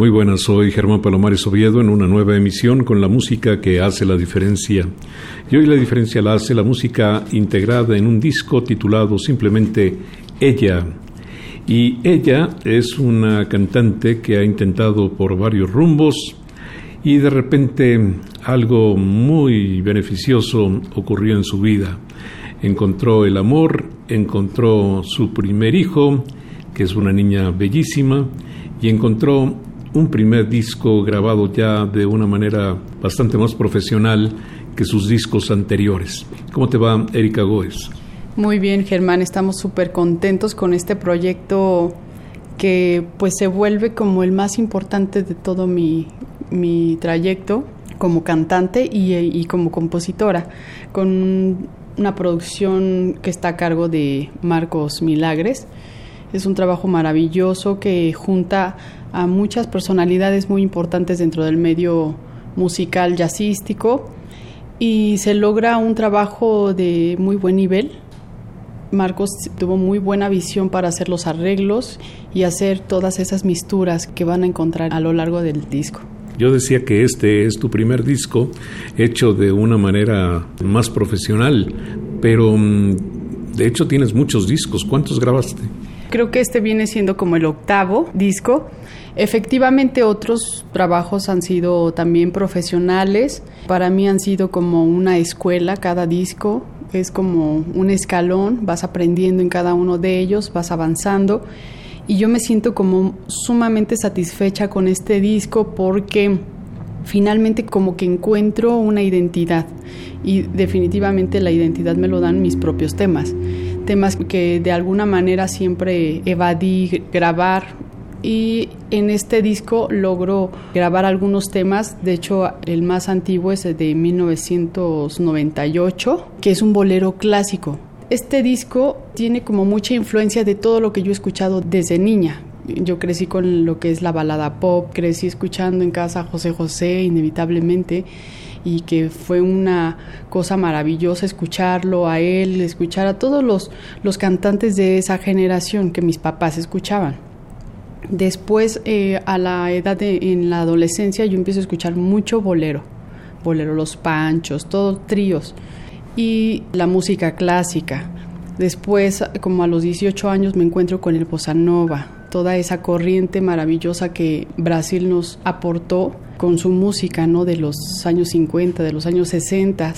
Muy buenas, soy Germán Palomares Oviedo en una nueva emisión con la música que hace la diferencia. Y hoy la diferencia la hace la música integrada en un disco titulado simplemente Ella. Y ella es una cantante que ha intentado por varios rumbos y de repente algo muy beneficioso ocurrió en su vida. Encontró el amor, encontró su primer hijo, que es una niña bellísima, y encontró un primer disco grabado ya de una manera bastante más profesional que sus discos anteriores. ¿Cómo te va, Erika Goes? Muy bien, Germán, estamos súper contentos con este proyecto que pues se vuelve como el más importante de todo mi, mi trayecto como cantante y como compositora, con una producción que está a cargo de Marcos Milagres. Es un trabajo maravilloso que junta a muchas personalidades muy importantes dentro del medio musical jazzístico y se logra un trabajo de muy buen nivel. Marcos tuvo muy buena visión para hacer los arreglos y hacer todas esas misturas que van a encontrar a lo largo del disco. Yo decía que este es tu primer disco hecho de una manera más profesional, pero mm, de hecho tienes muchos discos. ¿Cuántos grabaste? Creo que este viene siendo como el octavo disco Efectivamente, otros trabajos han sido también profesionales. Para mí han sido como una escuela cada disco. Es como un escalón, vas aprendiendo en cada uno de ellos, vas avanzando. Y yo me siento como sumamente satisfecha con este disco porque finalmente como que encuentro una identidad y definitivamente la identidad me lo dan mis propios temas temas que de alguna manera siempre evadí grabar y en este disco logró grabar algunos temas, de hecho el más antiguo es de 1998, que es un bolero clásico. Este disco tiene como mucha influencia de todo lo que yo he escuchado desde niña. Yo crecí con lo que es la balada pop, crecí escuchando en casa a José José inevitablemente y que fue una cosa maravillosa escucharlo a él, escuchar a todos los, los cantantes de esa generación que mis papás escuchaban. Después, eh, a la edad de, en la adolescencia, yo empiezo a escuchar mucho bolero, bolero Los Panchos, todos tríos, y la música clásica. Después, como a los 18 años, me encuentro con el bossa nova, toda esa corriente maravillosa que Brasil nos aportó con su música, ¿no? De los años 50, de los años 60.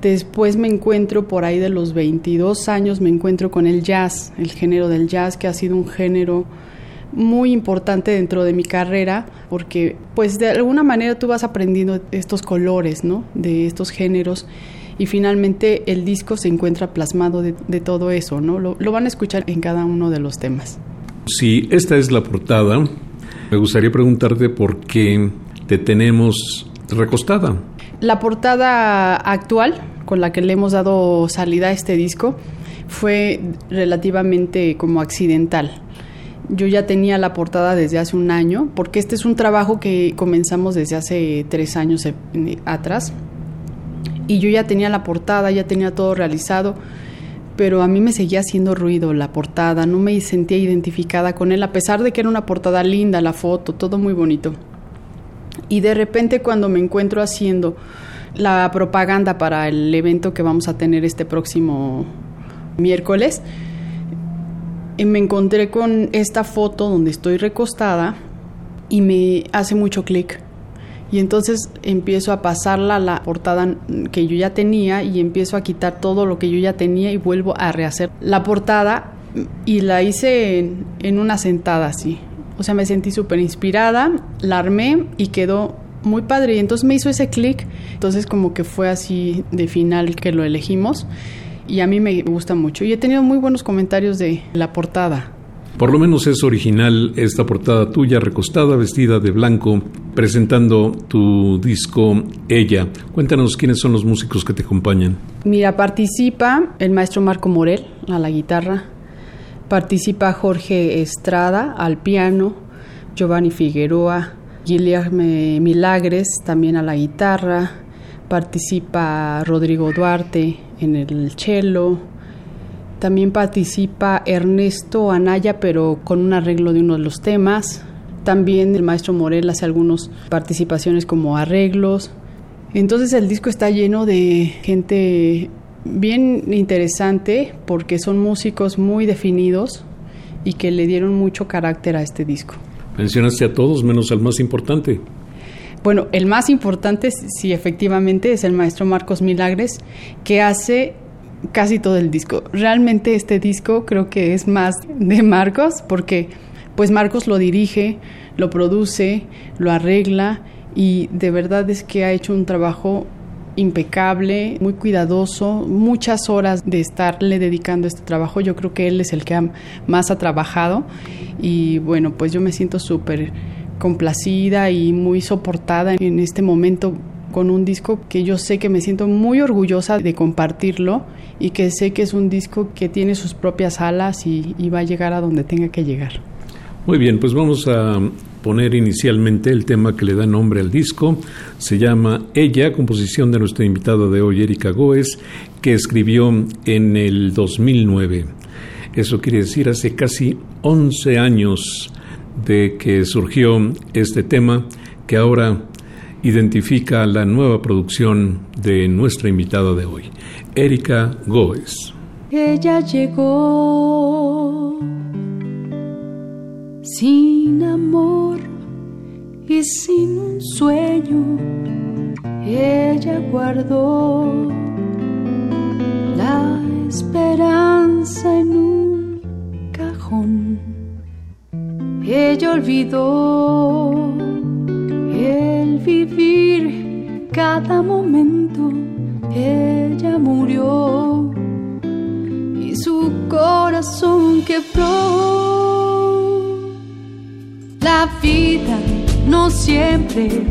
Después me encuentro por ahí de los 22 años, me encuentro con el jazz, el género del jazz, que ha sido un género muy importante dentro de mi carrera porque pues de alguna manera tú vas aprendiendo estos colores, ¿no? De estos géneros y finalmente el disco se encuentra plasmado de, todo eso, ¿no? Lo, lo, van a escuchar en cada uno de los temas. Si esta es la portada, me gustaría preguntarte por qué te tenemos recostada. La portada actual con la que le hemos dado salida a este disco fue relativamente como accidental yo ya tenía la portada desde hace un año, porque este es un trabajo que comenzamos desde hace tres años atrás. Y yo ya tenía la portada, ya tenía todo realizado, pero a mí me seguía haciendo ruido la portada, no me sentía identificada con él, a pesar de que era una portada linda, la foto, todo muy bonito. Y de repente cuando me encuentro haciendo la propaganda para el evento que vamos a tener este próximo miércoles. Y me encontré con esta foto donde estoy recostada y me hace mucho clic. Y entonces empiezo a pasarla a la portada que yo ya tenía y empiezo a quitar todo lo que yo ya tenía y vuelvo a rehacer la portada y la hice en, en una sentada así. O sea, me sentí súper inspirada, la armé y quedó muy padre. Y entonces me hizo ese clic. Entonces como que fue así de final que lo elegimos. Y a mí me gusta mucho. Y he tenido muy buenos comentarios de la portada. Por lo menos es original esta portada tuya, recostada, vestida de blanco, presentando tu disco Ella. Cuéntanos quiénes son los músicos que te acompañan. Mira, participa el maestro Marco Morel a la guitarra, participa Jorge Estrada al piano, Giovanni Figueroa, Guillermo Milagres también a la guitarra, participa Rodrigo Duarte en el cello, también participa Ernesto Anaya, pero con un arreglo de uno de los temas. También el maestro Morel hace algunas participaciones como arreglos. Entonces el disco está lleno de gente bien interesante porque son músicos muy definidos y que le dieron mucho carácter a este disco. Mencionaste a todos menos al más importante. Bueno, el más importante, sí, efectivamente, es el maestro Marcos Milagres, que hace casi todo el disco. Realmente este disco creo que es más de Marcos porque pues Marcos lo dirige, lo produce, lo arregla y de verdad es que ha hecho un trabajo impecable, muy cuidadoso, muchas horas de estarle dedicando este trabajo. Yo creo que él es el que más ha trabajado y bueno, pues yo me siento súper complacida y muy soportada en este momento con un disco que yo sé que me siento muy orgullosa de compartirlo y que sé que es un disco que tiene sus propias alas y, va a llegar a donde tenga que llegar. Muy bien, pues vamos a poner inicialmente el tema que le da nombre al disco. Se llama Ella, composición de nuestra invitada de hoy, Erika Goes, que escribió en el 2009. Eso quiere decir hace casi 11 años de que surgió este tema que ahora identifica la nueva producción de nuestra invitada de hoy, Erika Goes. Ella llegó amor sin un sueño. Ella guardó la esperanza en un cajón. Ella olvidó el vivir cada momento. Ella murió y su corazón quebró. La vida no siempre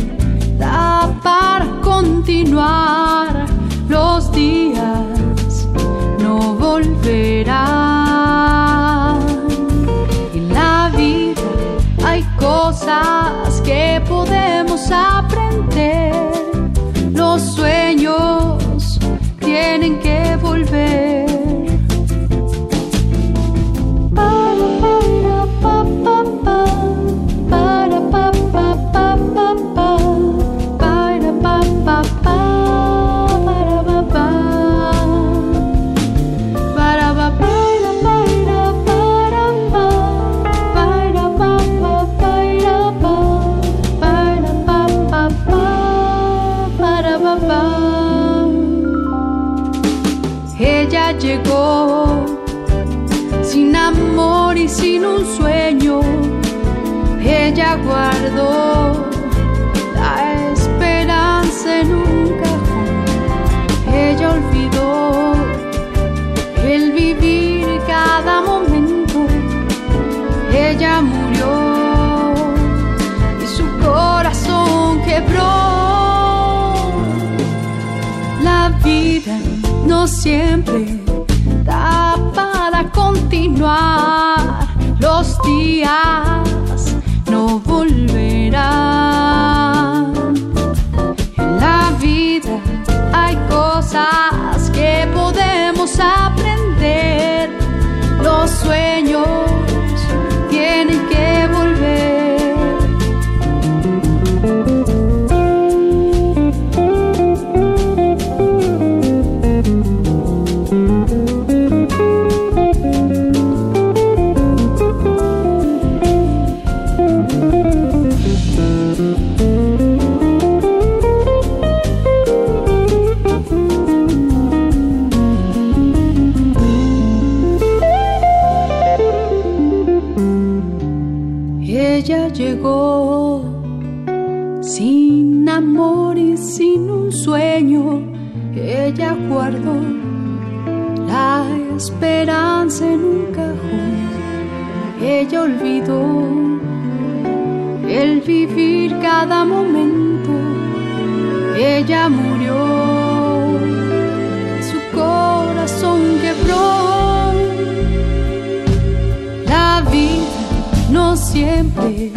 da para continuar. Los días no volverán. En la vida hay cosas que podemos aprender. Siempre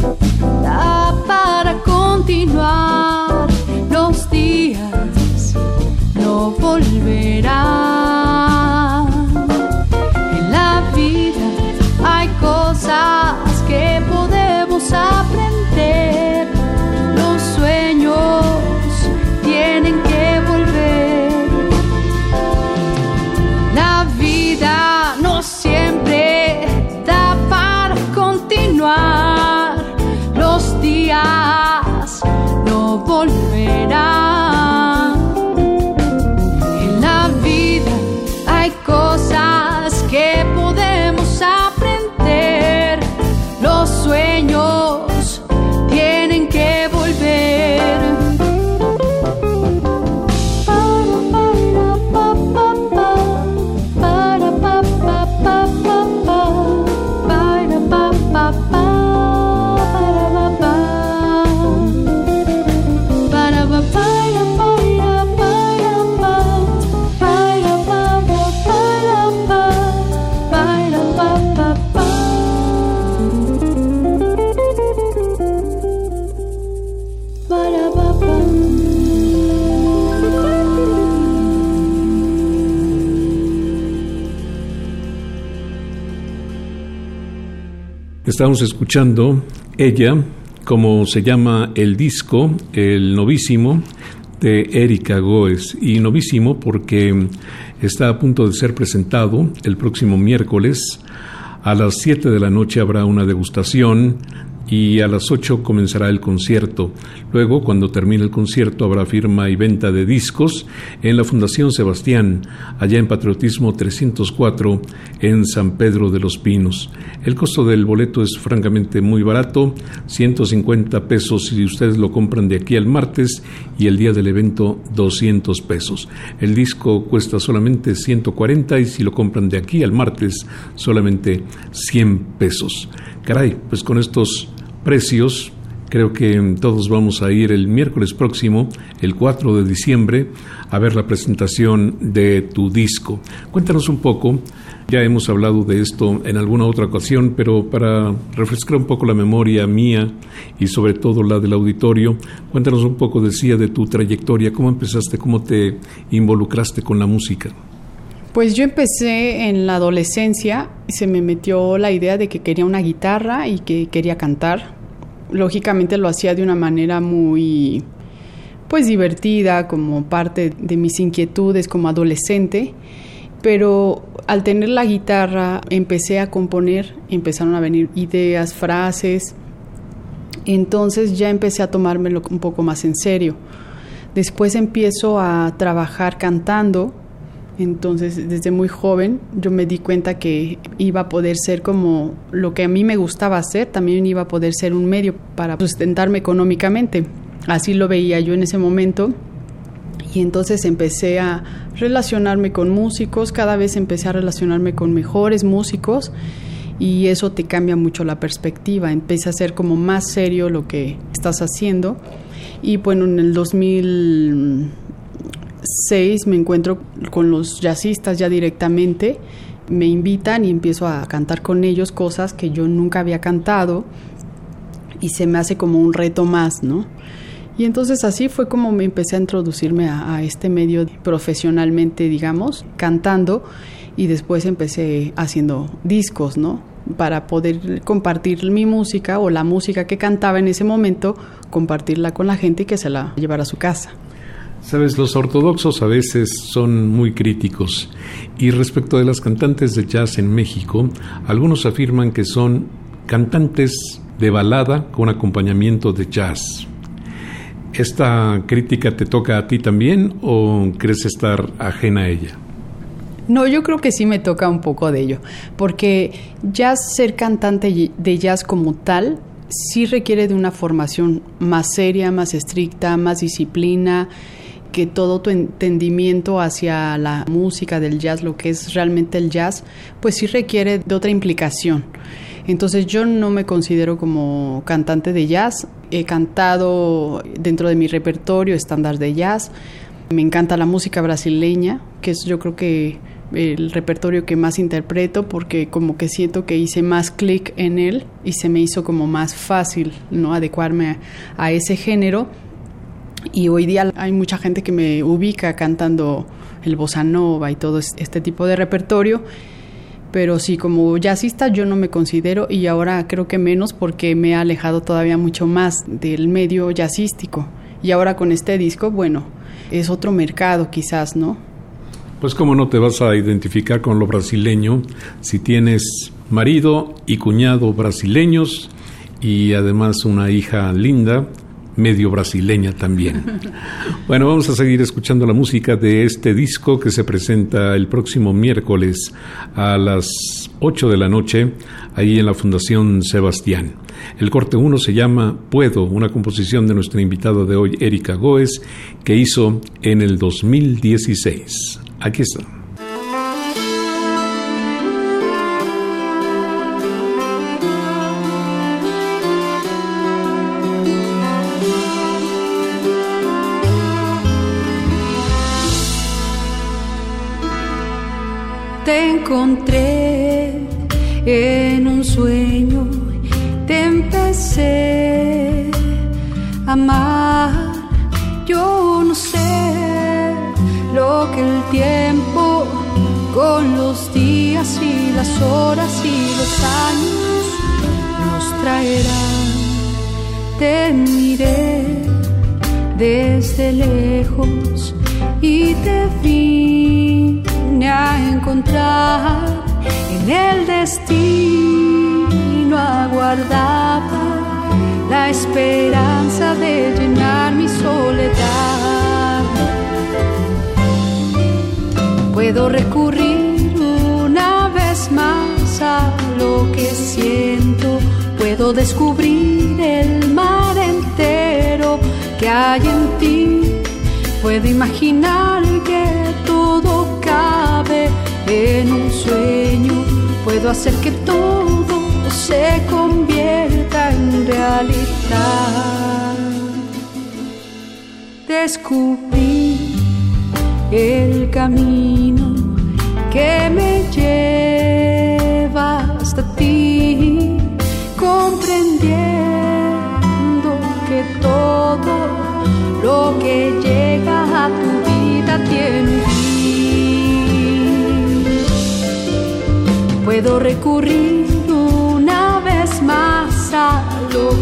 Estamos escuchando Ella, como se llama el disco, el novísimo de Erika Goes. Y novísimo porque está a punto de ser presentado el próximo miércoles. A las 7 de la noche habrá una degustación y a las 8 comenzará el concierto. Luego, cuando termine el concierto, habrá firma y venta de discos en la Fundación Sebastián, allá en Patriotismo 304, en San Pedro de los Pinos. El costo del boleto es francamente muy barato, 150 pesos si ustedes lo compran de aquí al martes y el día del evento 200 pesos. El disco cuesta solamente 140 y si lo compran de aquí al martes solamente 100 pesos. Caray, pues con estos precios creo que todos vamos a ir el miércoles próximo, el 4 de diciembre, a ver la presentación de tu disco. Cuéntanos un poco, ya hemos hablado de esto en alguna otra ocasión, pero para refrescar un poco la memoria mía y sobre todo la del auditorio, cuéntanos un poco, decía, de tu trayectoria, cómo empezaste, cómo te involucraste con la música. Pues yo empecé en la adolescencia, se me metió la idea de que quería una guitarra y que quería cantar. Lógicamente lo hacía de una manera muy pues divertida, como parte de mis inquietudes como adolescente, pero al tener la guitarra empecé a componer, empezaron a venir ideas, frases, entonces ya empecé a tomármelo un poco más en serio. Después empiezo a trabajar cantando, entonces desde muy joven yo me di cuenta que iba a poder ser como lo que a mí me gustaba hacer, también iba a poder ser un medio para sustentarme económicamente. Así lo veía yo en ese momento. Y entonces empecé a relacionarme con músicos, cada vez empecé a relacionarme con mejores músicos y eso te cambia mucho la perspectiva, empieza a ser como más serio lo que estás haciendo. Y bueno, en el 2006 me encuentro con los jazzistas ya directamente, me invitan y empiezo a cantar con ellos cosas que yo nunca había cantado y se me hace como un reto más, ¿no? Y entonces así fue como me empecé a introducirme a, a, este medio profesionalmente, digamos, cantando y después empecé haciendo discos, ¿no? Para poder compartir mi música o la música que cantaba en ese momento, compartirla con la gente y que se la llevara a su casa. Sabes, los ortodoxos a veces son muy críticos y respecto de las cantantes de jazz en México, algunos afirman que son cantantes de balada con acompañamiento de jazz. ¿Esta crítica te toca a ti también o crees estar ajena a ella? No, yo creo que sí me toca un poco de ello, porque ya ser cantante de jazz como tal sí requiere de una formación más seria, más estricta, más disciplina, que todo tu entendimiento hacia la música del jazz, lo que es realmente el jazz, pues sí requiere de otra implicación. Entonces yo no me considero como cantante de jazz, he cantado dentro de mi repertorio estándar de jazz, me encanta la música brasileña, que es yo creo que el repertorio que más interpreto porque como que siento que hice más clic en él y se me hizo como más fácil no adecuarme a, a ese género y hoy día hay mucha gente que me ubica cantando el bossa nova y todo este tipo de repertorio pero sí, como jazzista yo no me considero y ahora creo que menos porque me he alejado todavía mucho más del medio jazzístico. Y ahora con este disco, bueno, es otro mercado quizás, ¿no? Pues cómo no te vas a identificar con lo brasileño si tienes marido y cuñado brasileños y además una hija linda medio brasileña también. Bueno, vamos a seguir escuchando la música de este disco que se presenta el próximo miércoles a las 8 de la noche ahí en la Fundación Sebastián. El corte 1 se llama Puedo, una composición de nuestra invitada de hoy, Erika Goes, que hizo en el 2016. Aquí está. Amar. Yo no sé lo que el tiempo con los días y las horas y los años nos traerán. Te miré desde lejos y te vi a encontrar en el destino aguardaba la esperanza de llenar mi soledad. Puedo recurrir una vez más a lo que siento, puedo descubrir el mar entero que hay en ti, puedo imaginar que todo en un sueño, puedo hacer que todo se convierta en realidad. Descubrí el camino que me lleva hasta ti, comprendiendo que todo lo que llega a tu vida tiene un Puedo recurrir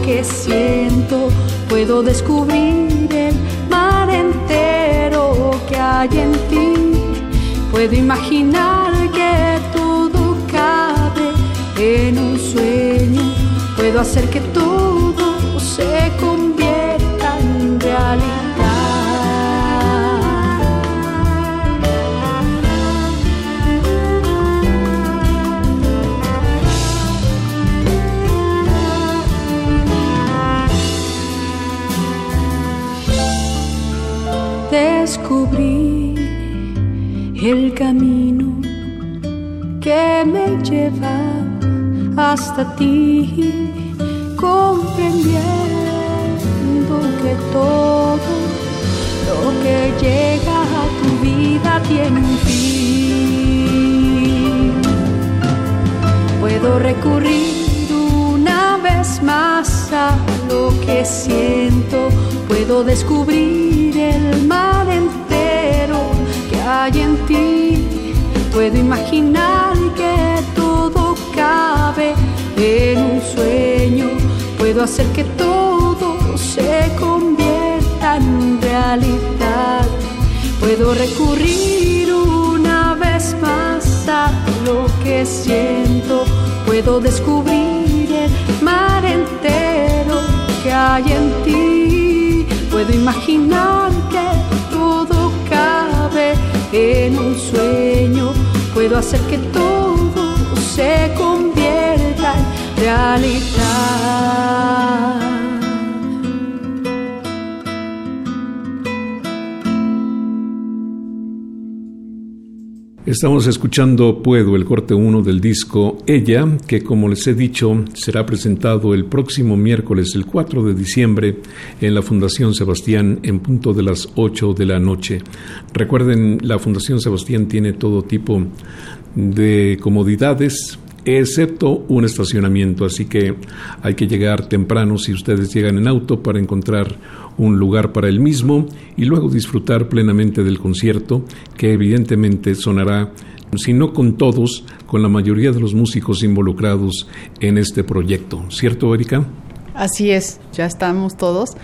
que siento, puedo descubrir el mar entero que hay en ti, puedo imaginar que todo cabe en un sueño, puedo hacer que todo se convierta descubrí el camino que me lleva hasta ti, comprendiendo que todo lo que llega a tu vida tiene un fin. Puedo recurrir una vez más a lo que siento, puedo descubrir el mar entero que hay en ti. Puedo imaginar que todo cabe en un sueño. Puedo hacer que todo se convierta en realidad. Puedo recurrir una vez más a lo que siento. Puedo descubrir el mar entero que hay en ti. Puedo imaginar que todo cabe en un sueño. Puedo hacer que todo se convierta en realidad. Estamos escuchando Puedo, el corte 1 del disco Ella, que como les he dicho será presentado el próximo miércoles, el 4 de diciembre, en la Fundación Sebastián en punto de las 8 de la noche. Recuerden, la Fundación Sebastián tiene todo tipo de comodidades excepto un estacionamiento, así que hay que llegar temprano si ustedes llegan en auto para encontrar un lugar para el mismo y luego disfrutar plenamente del concierto que evidentemente sonará si no con todos, con la mayoría de los músicos involucrados en este proyecto. ¿Cierto, Erika? Así es, ya estamos todos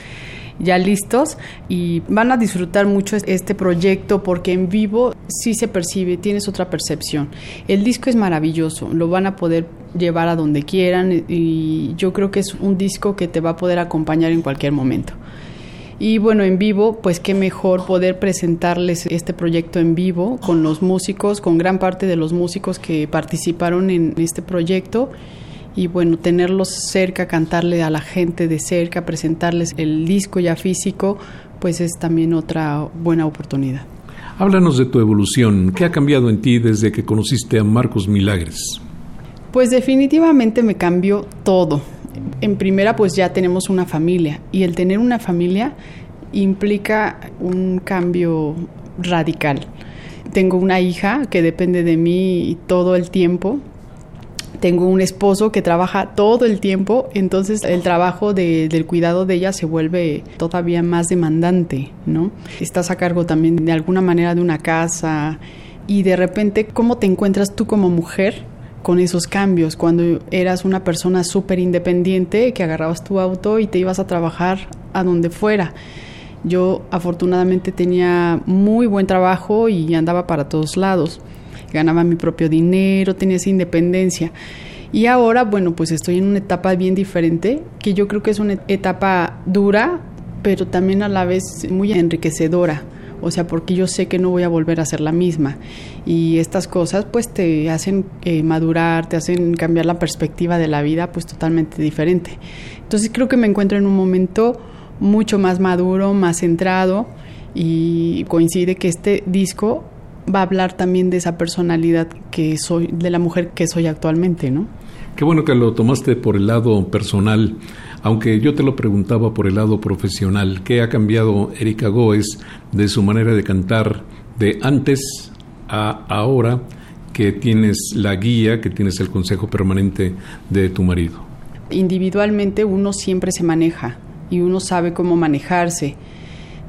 ya listos y van a disfrutar mucho este proyecto porque en vivo sí se percibe, tienes otra percepción. El disco es maravilloso, lo van a poder llevar a donde quieran y yo creo que es un disco que te va a poder acompañar en cualquier momento. Y bueno, en vivo, pues qué mejor poder presentarles este proyecto en vivo con los músicos, con gran parte de los músicos que participaron en este proyecto y bueno, tenerlos cerca, cantarle a la gente de cerca, presentarles el disco ya físico, pues es también otra buena oportunidad. Háblanos de tu evolución. ¿Qué ha cambiado en ti desde que conociste a Marcos Milagres? Pues definitivamente me cambió todo. En primera, pues ya tenemos una familia y el tener una familia implica un cambio radical. Tengo una hija que depende de mí todo el tiempo, tengo un esposo que trabaja todo el tiempo, entonces el trabajo del cuidado de ella se vuelve todavía más demandante, ¿no? Estás a cargo también de alguna manera de una casa y de repente, ¿cómo te encuentras tú como mujer? con esos cambios, cuando eras una persona súper independiente, que agarrabas tu auto y te ibas a trabajar a donde fuera. Yo afortunadamente tenía muy buen trabajo y andaba para todos lados ganaba mi propio dinero, tenía esa independencia. Y ahora, bueno, pues estoy en una etapa bien diferente, que yo creo que es una etapa dura, pero también a la vez muy enriquecedora. O sea, porque yo sé que no voy a volver a ser la misma. Y estas cosas pues te hacen eh, madurar, te hacen cambiar la perspectiva de la vida pues totalmente diferente. Entonces creo que me encuentro en un momento mucho más maduro, más centrado y coincide que este disco va a hablar también de esa personalidad que soy, de la mujer que soy actualmente, ¿no? Qué bueno que lo tomaste por el lado personal, aunque yo te lo preguntaba por el lado profesional. ¿Qué ha cambiado Erika Goes de su manera de cantar de antes a ahora que tienes la guía, que tienes el consejo permanente de tu marido? Individualmente uno siempre se maneja y uno sabe cómo manejarse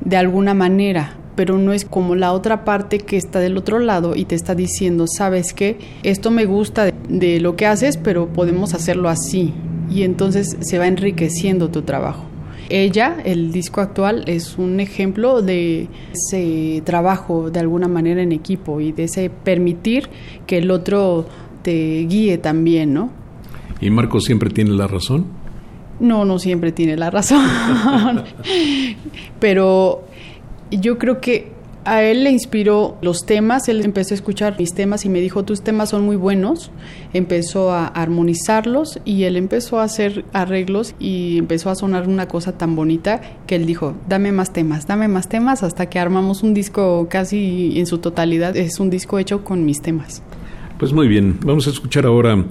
de alguna manera, pero no es como la otra parte que está del otro lado y te está diciendo, sabes que esto me gusta de, lo que haces, pero podemos hacerlo así. Y entonces se va enriqueciendo tu trabajo. Ella, el disco actual, es un ejemplo de ese trabajo de alguna manera en equipo y de ese permitir que el otro te guíe también, ¿no? ¿Y Marco siempre tiene la razón? No, no siempre tiene la razón. Pero yo creo que a él le inspiró los temas, él empezó a escuchar mis temas y me dijo, tus temas son muy buenos, empezó a armonizarlos y él empezó a hacer arreglos y empezó a sonar una cosa tan bonita que él dijo, dame más temas, dame más temas hasta que armamos un disco casi en su totalidad, es un disco hecho con mis temas. Pues muy bien, vamos a escuchar ahora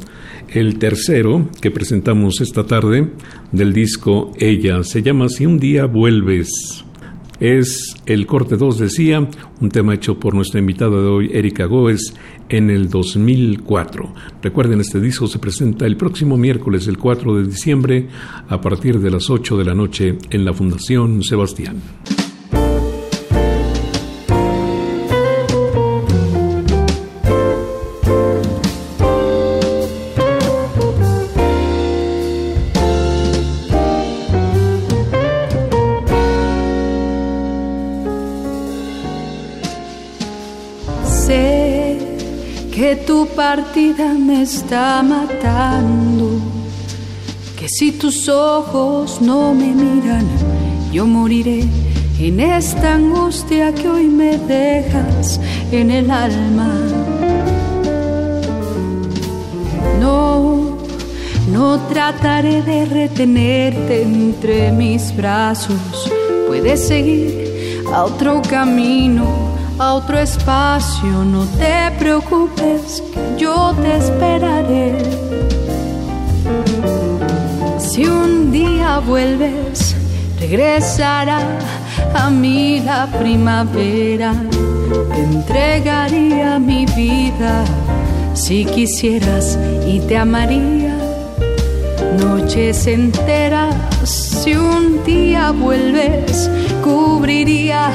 el tercero que presentamos esta tarde del disco Ella, se llama Si un día vuelves. Es el corte 2, decía, un tema hecho por nuestra invitada de hoy, Erika Goes, en el 2004. Recuerden, este disco se presenta el próximo miércoles, el 4 de diciembre, a partir de las 8 de la noche en la Fundación Sebastián. Partida me está matando. Que si tus ojos no me miran, yo moriré en esta angustia que hoy me dejas en el alma. No, no trataré de retenerte entre mis brazos. Puedes seguir a otro camino, a otro espacio. No te preocupes, yo te esperaré. Si un día vuelves, regresará a mí la primavera. Te entregaría mi vida si quisieras y te amaría noches enteras. Si un día vuelves, cubriría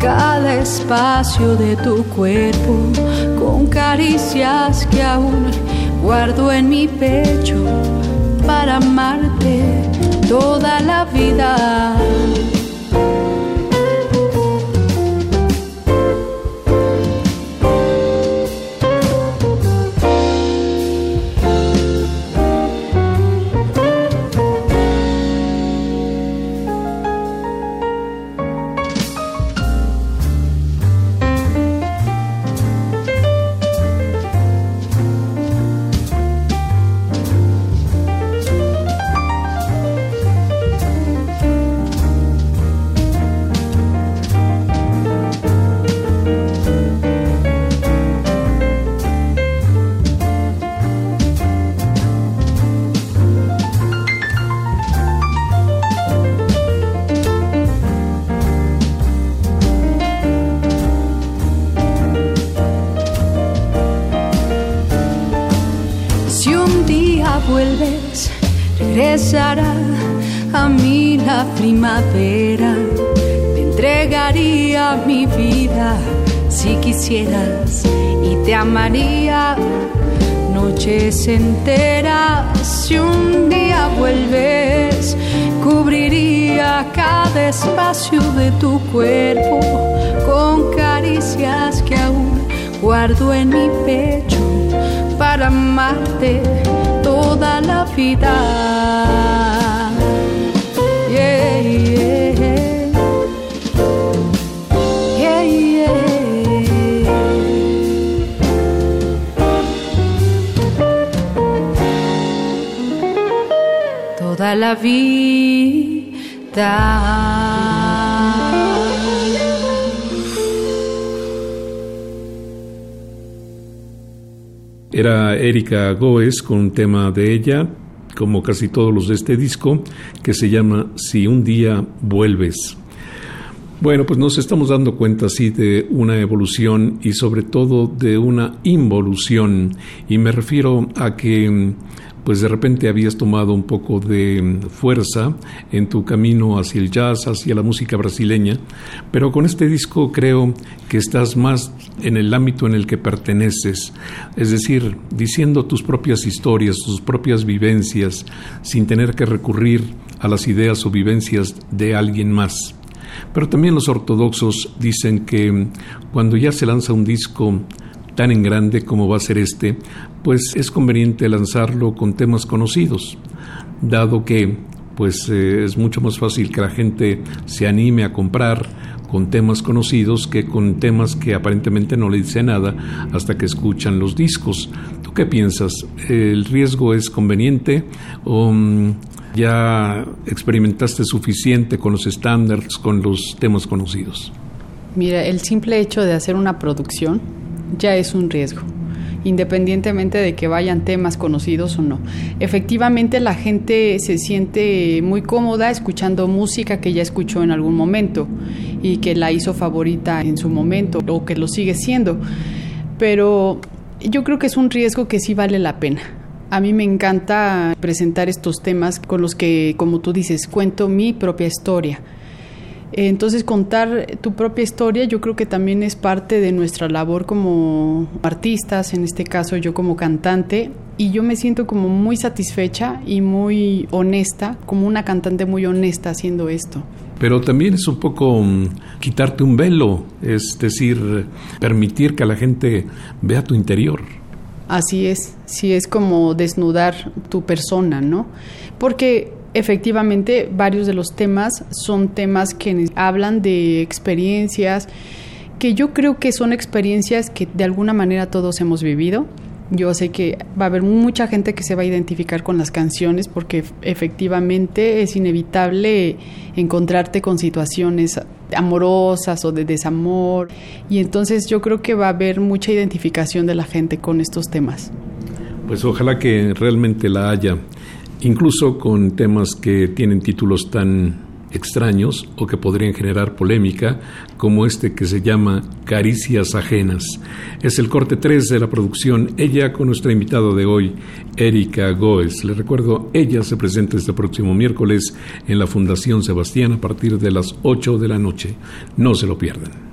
cada espacio de tu cuerpo con caricias que aún guardo en mi pecho para amarte toda la vida. Y te amaría noches enteras. Si un día vuelves, cubriría cada espacio de tu cuerpo con caricias que aún guardo en mi pecho para amarte toda la vida. La vida. Era Erika Goes con un tema de ella, como casi todos los de este disco, que se llama Si un día vuelves. Bueno, pues nos estamos dando cuenta así de una evolución y sobre todo de una involución. Y me refiero a que pues de repente habías tomado un poco de fuerza en tu camino hacia el jazz, hacia la música brasileña, pero con este disco creo que estás más en el ámbito en el que perteneces, es decir, diciendo tus propias historias, tus propias vivencias, sin tener que recurrir a las ideas o vivencias de alguien más. Pero también los ortodoxos dicen que cuando ya se lanza un disco tan en grande como va a ser este, pues es conveniente lanzarlo con temas conocidos, dado que pues eh, es mucho más fácil que la gente se anime a comprar con temas conocidos que con temas que aparentemente no le dice nada hasta que escuchan los discos. ¿Tú qué piensas? ¿El riesgo es conveniente o mm, ya experimentaste suficiente con los estándares, con los temas conocidos? Mira, el simple hecho de hacer una producción ya es un riesgo, independientemente de que vayan temas conocidos o no. Efectivamente, la gente se siente muy cómoda escuchando música que ya escuchó en algún momento y que la hizo favorita en su momento o que lo sigue siendo. Pero yo creo que es un riesgo que sí vale la pena. A mí me encanta presentar estos temas con los que, como tú dices, cuento mi propia historia. Entonces contar tu propia historia yo creo que también es parte de nuestra labor como artistas, en este caso yo como cantante, y yo me siento como muy satisfecha y muy honesta, como una cantante muy honesta haciendo esto. Pero también es un poco mm, quitarte un velo, es decir, permitir que la gente vea tu interior. Así es, sí es como desnudar tu persona, ¿no? Porque efectivamente varios de los temas son temas que hablan de experiencias que yo creo que son experiencias que de alguna manera todos hemos vivido Yo sé que va a haber mucha gente que se va a identificar con las canciones porque efectivamente es inevitable encontrarte con situaciones amorosas o de desamor y entonces yo creo que va a haber mucha identificación de la gente con estos temas. Pues ojalá que realmente la haya, incluso con temas que tienen títulos tan extraños o que podrían generar polémica, como este que se llama Caricias Ajenas. Es el corte 3 de la producción, ella con nuestra invitada de hoy, Erika Goes. Le recuerdo, ella se presenta este próximo miércoles en la Fundación Sebastián a partir de las 8 de la noche. No se lo pierdan.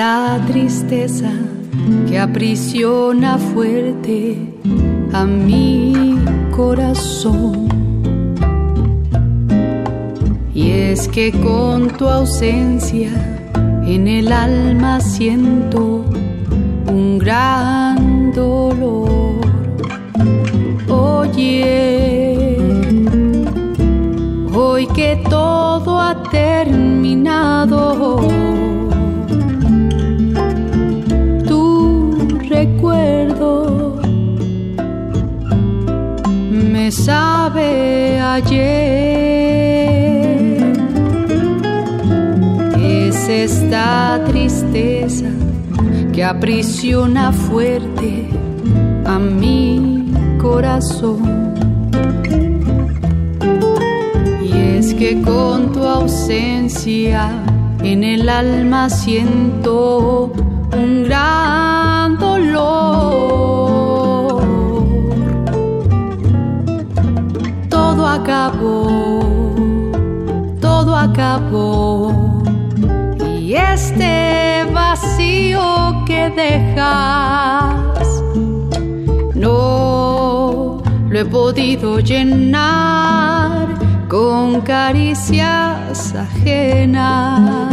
Esta tristeza que aprisiona fuerte a mi corazón. Y es que con tu ausencia en el alma siento un gran dolor. Oye, ayer. Es esta tristeza que aprisiona fuerte a mi corazón. Y es que con tu ausencia en el alma siento un gran acabó, todo acabó. Y este vacío que dejas, no lo he podido llenar con caricias ajenas.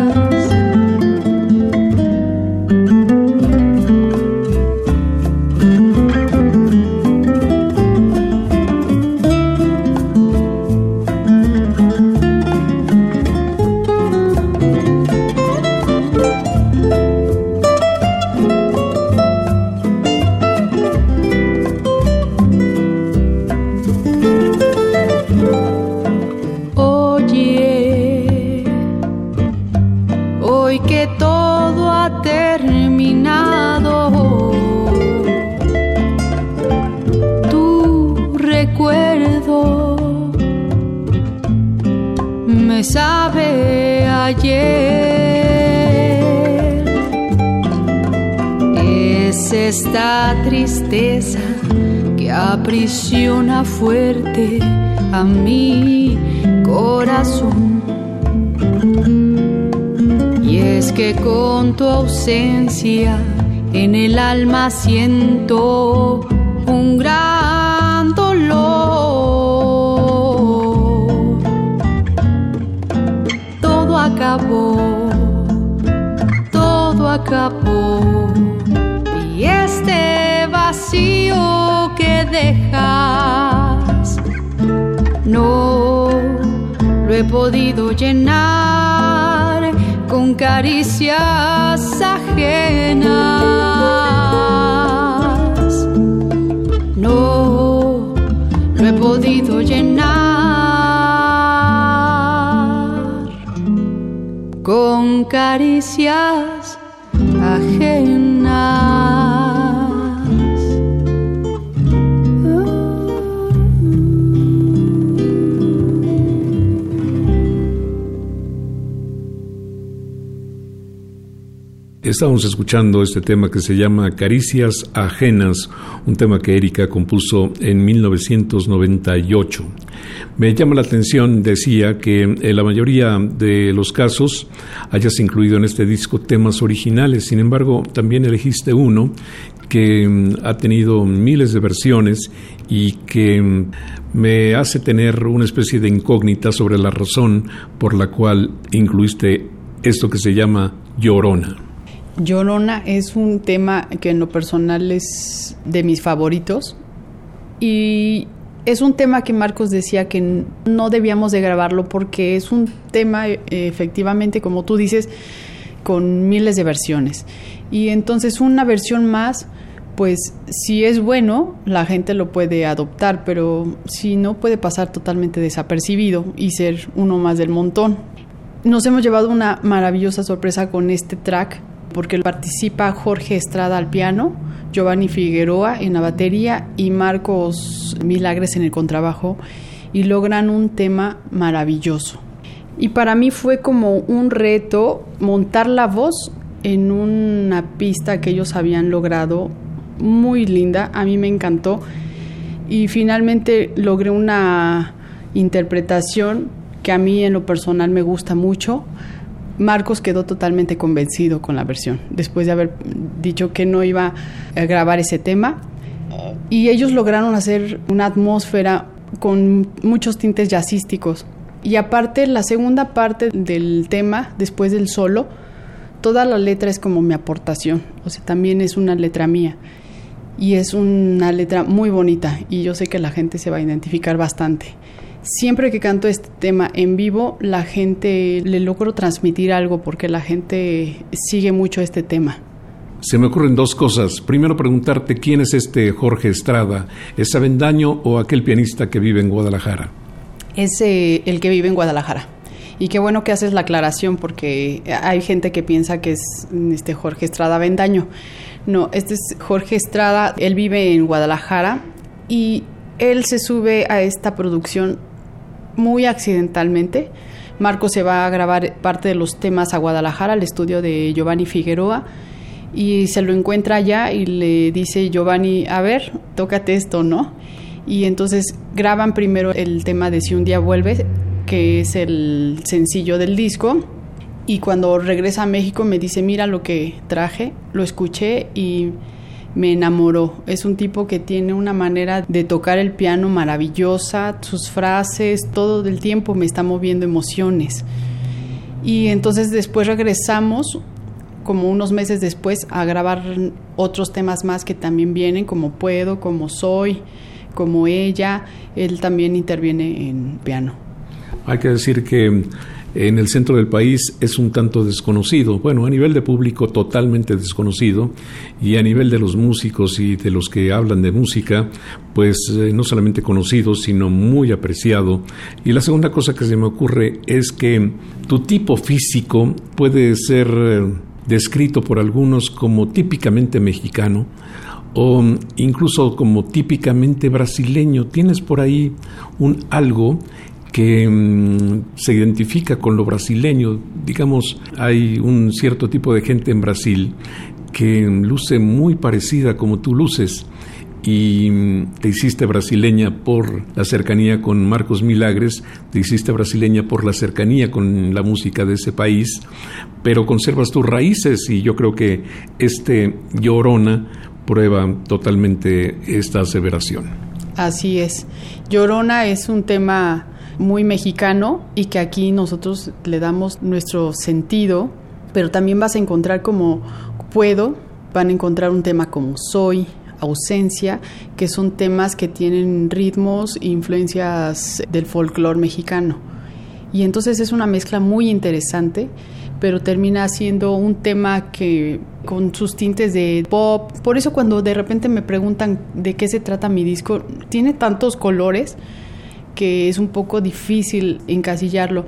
Estamos escuchando este tema que se llama Caricias Ajenas, un tema que Erika compuso en 1998. Me llama la atención, decía, que en la mayoría de los casos hayas incluido en este disco temas originales, sin embargo, también elegiste uno que mm, ha tenido miles de versiones y que mm, me hace tener una especie de incógnita sobre la razón por la cual incluiste esto que se llama Llorona. Llorona es un tema que en lo personal es de mis favoritos y es un tema que Marcos decía que no debíamos de grabarlo porque es un tema efectivamente, como tú dices, con miles de versiones. Y entonces una versión más, pues si es bueno, la gente lo puede adoptar, pero si no puede pasar totalmente desapercibido y ser uno más del montón. Nos hemos llevado una maravillosa sorpresa con este track porque participa Jorge Estrada al piano, Giovanni Figueroa en la batería y Marcos Milagres en el contrabajo y logran un tema maravilloso. Y para mí fue como un reto montar la voz en una pista que ellos habían logrado muy linda, a mí me encantó y finalmente logré una interpretación que a mí en lo personal me gusta mucho Marcos quedó totalmente convencido con la versión, después de haber dicho que no iba a grabar ese tema. Y ellos lograron hacer una atmósfera con muchos tintes jazzísticos. Y aparte, la segunda parte del tema, después del solo, toda la letra es como mi aportación. O sea, también es una letra mía. Y es una letra muy bonita. Y yo sé que la gente se va a identificar bastante siempre que canto este tema en vivo, la gente le logro transmitir algo porque la gente sigue mucho este tema. Se me ocurren dos cosas. Primero preguntarte quién es este Jorge Estrada, ¿es Avendaño o aquel pianista que vive en Guadalajara? Es eh, el que vive en Guadalajara. Y qué bueno que haces la aclaración porque hay gente que piensa que es este Jorge Estrada Avendaño. No, este es Jorge Estrada, él vive en Guadalajara y él se sube a esta producción muy accidentalmente. Marco se va a grabar parte de los temas a Guadalajara, al estudio de Giovanni Figueroa, y se lo encuentra allá y le dice Giovanni, a ver, tócate esto, ¿no? Y entonces graban primero el tema de Si un día vuelve, que es el sencillo del disco, y cuando regresa a México me dice, mira lo que traje, lo escuché y me enamoró. Es un tipo que tiene una manera de tocar el piano maravillosa, sus frases, todo el tiempo me está moviendo emociones. Y entonces después regresamos, como unos meses después, a grabar otros temas más que también vienen, como Puedo, como Soy, como Ella. Él también interviene en piano. Hay que decir que en el centro del país es un tanto desconocido. Bueno, a nivel de público totalmente desconocido y a nivel de los músicos y de los que hablan de música, pues eh, no solamente conocido, sino muy apreciado. Y la segunda cosa que se me ocurre es que tu tipo físico puede ser eh, descrito por algunos como típicamente mexicano o incluso como típicamente brasileño. Tienes por ahí un algo que mm, se identifica con lo brasileño. Digamos, hay un cierto tipo de gente en Brasil que luce muy parecida como tú luces y mm, te hiciste brasileña por la cercanía con Marcos Milagres, te hiciste brasileña por la cercanía con la música de ese país, pero conservas tus raíces y yo creo que este Llorona prueba totalmente esta aseveración. Así es. Llorona es un tema muy mexicano y que aquí nosotros le damos nuestro sentido, pero también vas a encontrar como puedo, van a encontrar un tema como soy, ausencia, que son temas que tienen ritmos e influencias del folclore mexicano. Y entonces es una mezcla muy interesante, pero termina siendo un tema que con sus tintes de pop. Por eso cuando de repente me preguntan de qué se trata mi disco, tiene tantos colores que es un poco difícil encasillarlo,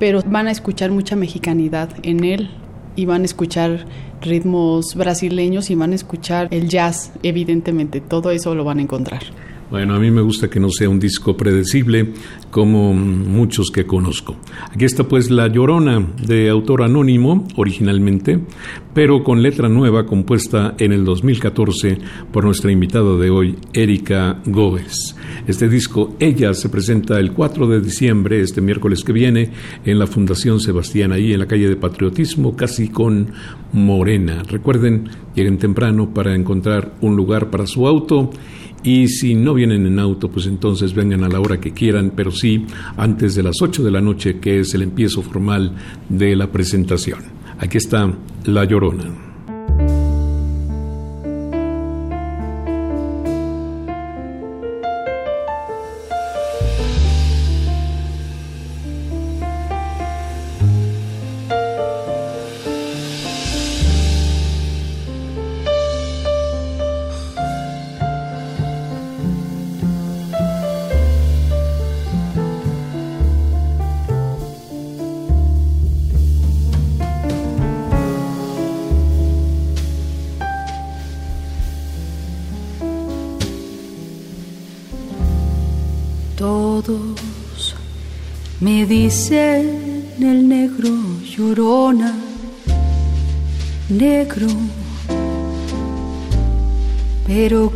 pero van a escuchar mucha mexicanidad en él y van a escuchar ritmos brasileños y van a escuchar el jazz, evidentemente, todo eso lo van a encontrar. Bueno, a mí me gusta que no sea un disco predecible como muchos que conozco. Aquí está pues La Llorona de autor anónimo originalmente, pero con letra nueva compuesta en el 2014 por nuestra invitada de hoy, Erika Gómez. Este disco, ella, se presenta el 4 de diciembre, este miércoles que viene, en la Fundación Sebastián, ahí en la calle de Patriotismo, casi con Morena. Recuerden, lleguen temprano para encontrar un lugar para su auto y si no vienen en auto, pues entonces vengan a la hora que quieran, pero sí antes de las 8 de la noche, que es el empiezo formal de la presentación. Aquí está La Llorona.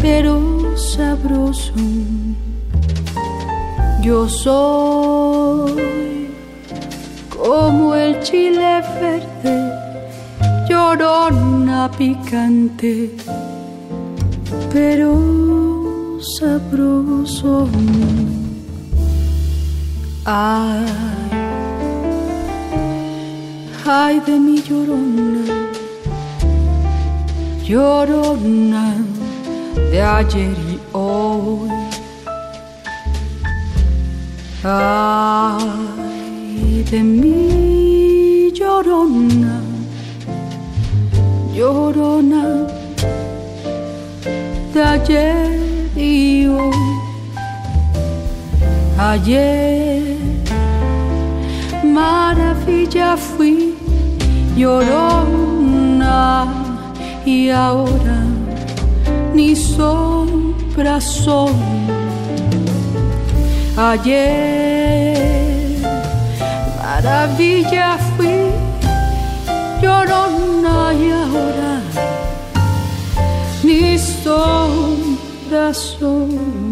pero sabroso. Yo soy como el chile verde, llorona, picante, pero sabroso. Ay, ay de mi llorona, llorona de ayer y hoy. Ay de mi llorona, llorona de ayer y hoy. Ayer maravilla fui llorona y ahora ni sombra soy. Ayer maravilla fui llorona y ahora ni sombra soy.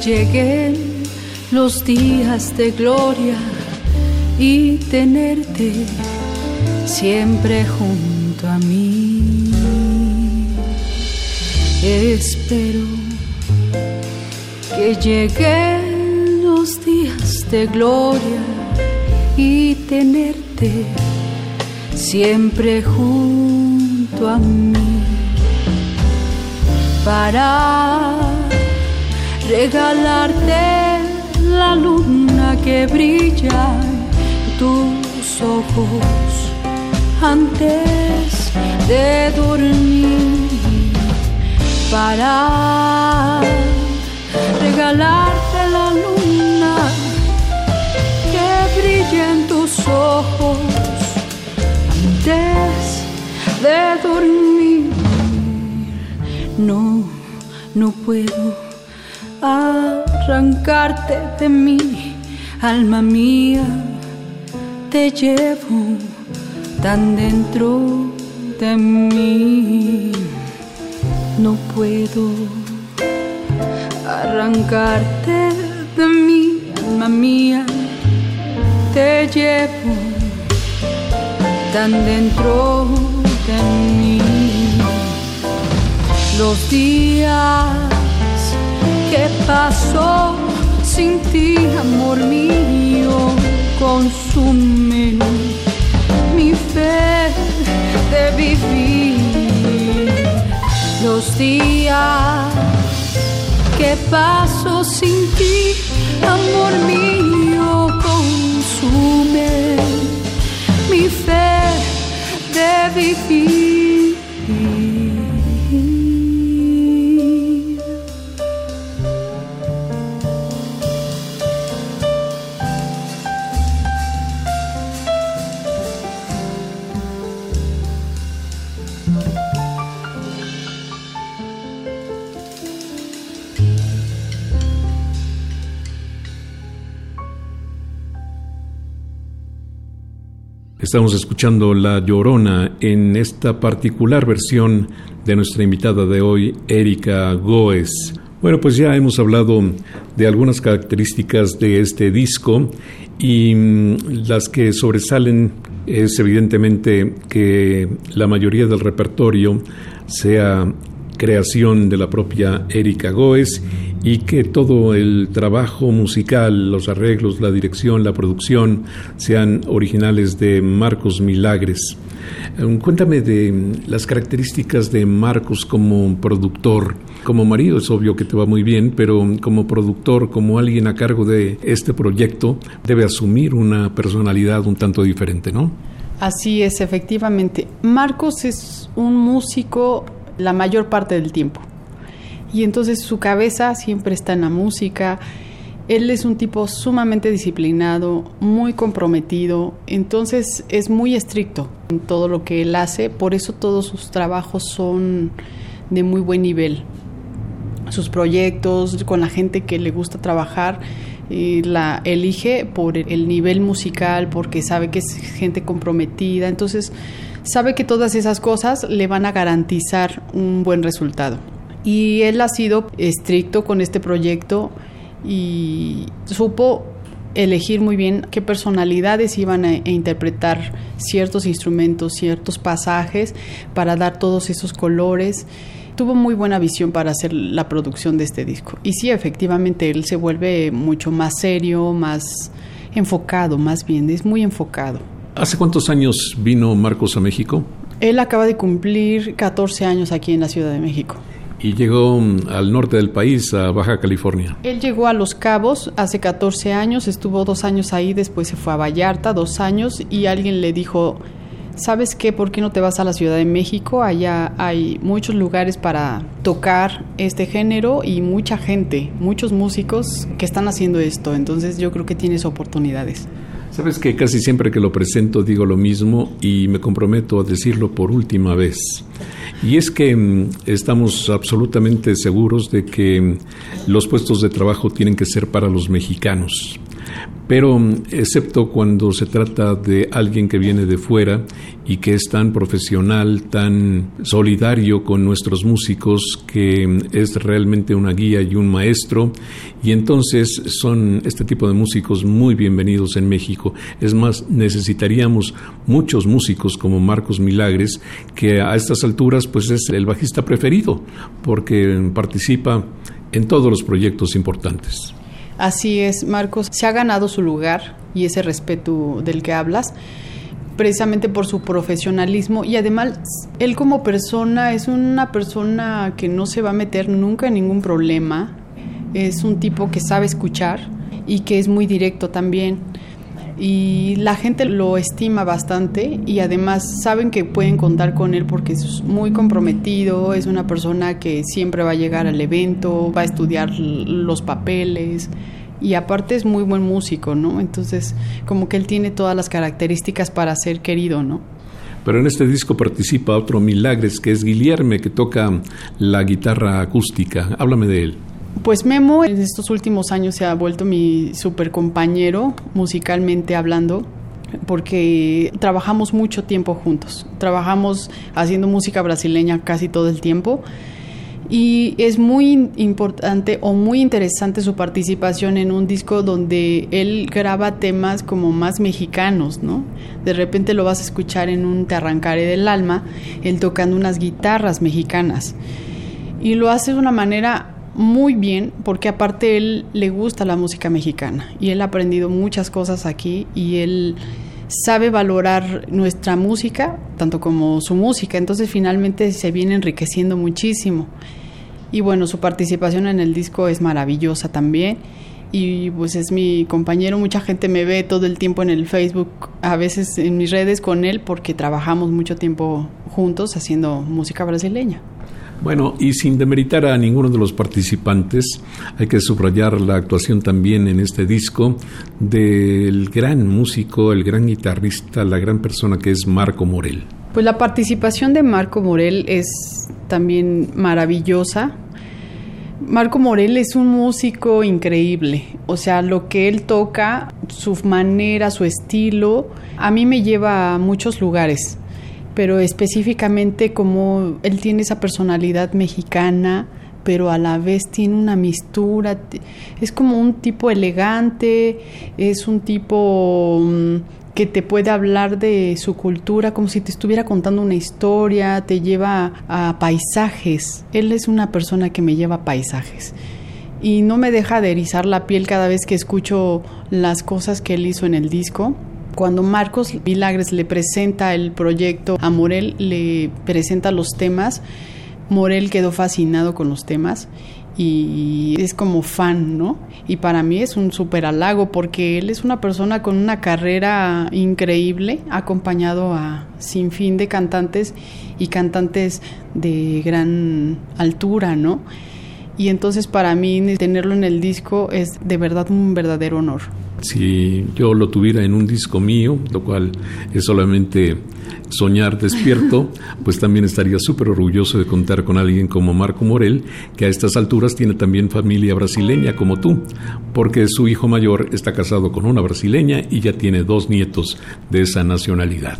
Lleguen los días de gloria y tenerte siempre junto a mí. Espero que lleguen los días de gloria y tenerte siempre junto a mí para regalarte la luna que brilla en tus ojos antes de dormir para regalarte la luna que brilla en tus ojos antes de dormir. No no puedo arrancarte de mí, alma mía, te llevo tan dentro de mí, no puedo arrancarte de mí, alma mía, te llevo tan dentro de mí. Los días que paso sin ti, amor mío, consumen mi fe de vivir. Los días que paso sin ti, amor mío, consume mi fe de vivir. Estamos escuchando La Llorona en esta particular versión de nuestra invitada de hoy, Erika Goes. Bueno, pues ya hemos hablado de algunas características de este disco y mm, las que sobresalen es evidentemente que la mayoría del repertorio sea creación de la propia Erika Goes y que todo el trabajo musical, los arreglos, la dirección, la producción sean originales de Marcos Milagres. Eh, Cuéntame de las características de Marcos como productor. Como marido es obvio que te va muy bien, pero como productor, como alguien a cargo de este proyecto, debe asumir una personalidad un tanto diferente, ¿no? Así es, efectivamente. Marcos es un músico la mayor parte del tiempo. Y entonces su cabeza siempre está en la música. Él es un tipo sumamente disciplinado, muy comprometido, entonces es muy estricto en todo lo que él hace, por eso todos sus trabajos son de muy buen nivel. Sus proyectos con la gente que le gusta trabajar, eh, la elige por el nivel musical, porque sabe que es gente comprometida, entonces sabe que todas esas cosas le van a garantizar un buen resultado. Y él ha sido estricto con este proyecto y supo elegir muy bien qué personalidades iban a, interpretar ciertos instrumentos, ciertos pasajes para dar todos esos colores. Tuvo muy buena visión para hacer la producción de este disco. Y sí, efectivamente, él se vuelve mucho más serio, más enfocado, más bien, es muy enfocado. ¿Hace cuántos años vino Marcos a México? Él acaba de cumplir 14 años aquí en la Ciudad de México. Y llegó mm, al norte del país, a Baja California. Él llegó a Los Cabos hace 14 años, estuvo dos años ahí, después se fue a Vallarta, dos años, y alguien le dijo, ¿sabes qué? ¿Por qué no te vas a la Ciudad de México? Allá hay muchos lugares para tocar este género y mucha gente, muchos músicos que están haciendo esto, entonces yo creo que tienes oportunidades. Sabes que casi siempre que lo presento digo lo mismo y me comprometo a decirlo por última vez. Y es que mm, estamos absolutamente seguros de que los puestos de trabajo tienen que ser para los mexicanos. Pero mm, excepto cuando se trata de alguien que viene de fuera y que es tan profesional, tan solidario con nuestros músicos, que mm, es realmente una guía y un maestro, y entonces son este tipo de músicos muy bienvenidos en México. Es más, necesitaríamos muchos músicos como Marcos Milagres, que a estas alturas pues es el bajista preferido, porque participa en todos los proyectos importantes. Así es, Marcos se ha ganado su lugar y ese respeto del que hablas precisamente por su profesionalismo. Y además él como persona es una persona que no se va a meter nunca en ningún problema, es un tipo que sabe escuchar y que es muy directo también y la gente lo estima bastante y además saben que pueden contar con él porque es muy comprometido, es una persona que siempre va a llegar al evento, va a estudiar los papeles y aparte es muy buen músico, ¿no? Entonces, como que él tiene todas las características para ser querido, ¿no? Pero en este disco participa otro Milagres, que es Guillerme, que toca la guitarra acústica. Háblame de él. Pues Memo en estos últimos años se ha vuelto mi super compañero musicalmente hablando porque trabajamos mucho tiempo juntos. Trabajamos haciendo música brasileña casi todo el tiempo y es muy importante o muy interesante su participación en un disco donde él graba temas como más mexicanos, ¿no? De repente lo vas a escuchar en un Te arrancaré del alma, él tocando unas guitarras mexicanas. Y lo hace de una manera muy bien porque aparte él le gusta la música mexicana y él ha aprendido muchas cosas aquí y él sabe valorar nuestra música tanto como su música, entonces finalmente se viene enriqueciendo muchísimo. Y bueno, su participación en el disco es maravillosa también. Y pues es mi compañero, mucha gente me ve todo el tiempo en el Facebook, a veces en mis redes con él, porque trabajamos mucho tiempo juntos haciendo música brasileña. Bueno, y sin demeritar a ninguno de los participantes, hay que subrayar la actuación también en este disco del gran músico, el gran guitarrista, la gran persona que es Marco Morel. Pues la participación de Marco Morel es también maravillosa. Marco Morel es un músico increíble, o sea, lo que él toca, su manera, su estilo, a mí me lleva a muchos lugares pero específicamente como él tiene esa personalidad mexicana, pero a la vez tiene una mistura, es como un tipo elegante, es un tipo mm, que te puede hablar de su cultura como si te estuviera contando una historia, te lleva a paisajes. Él es una persona que me lleva a paisajes y no me deja de erizar la piel cada vez que escucho las cosas que él hizo en el disco. Cuando Marcos Milagres le presenta el proyecto a Morel, le presenta los temas, Morel quedó fascinado con los temas y es como fan, ¿no? Y para mí es un súper halago porque él es una persona con una carrera increíble, acompañado a sin fin de cantantes y cantantes de gran altura, ¿no? Y entonces para mí tenerlo en el disco es de verdad un verdadero honor. Si yo lo tuviera en un disco mío, lo cual es solamente soñar despierto, pues también estaría súper orgulloso de contar con alguien como Marco Morel, que a estas alturas tiene también familia brasileña como tú, porque su hijo mayor está casado con una brasileña y ya tiene dos nietos de esa nacionalidad.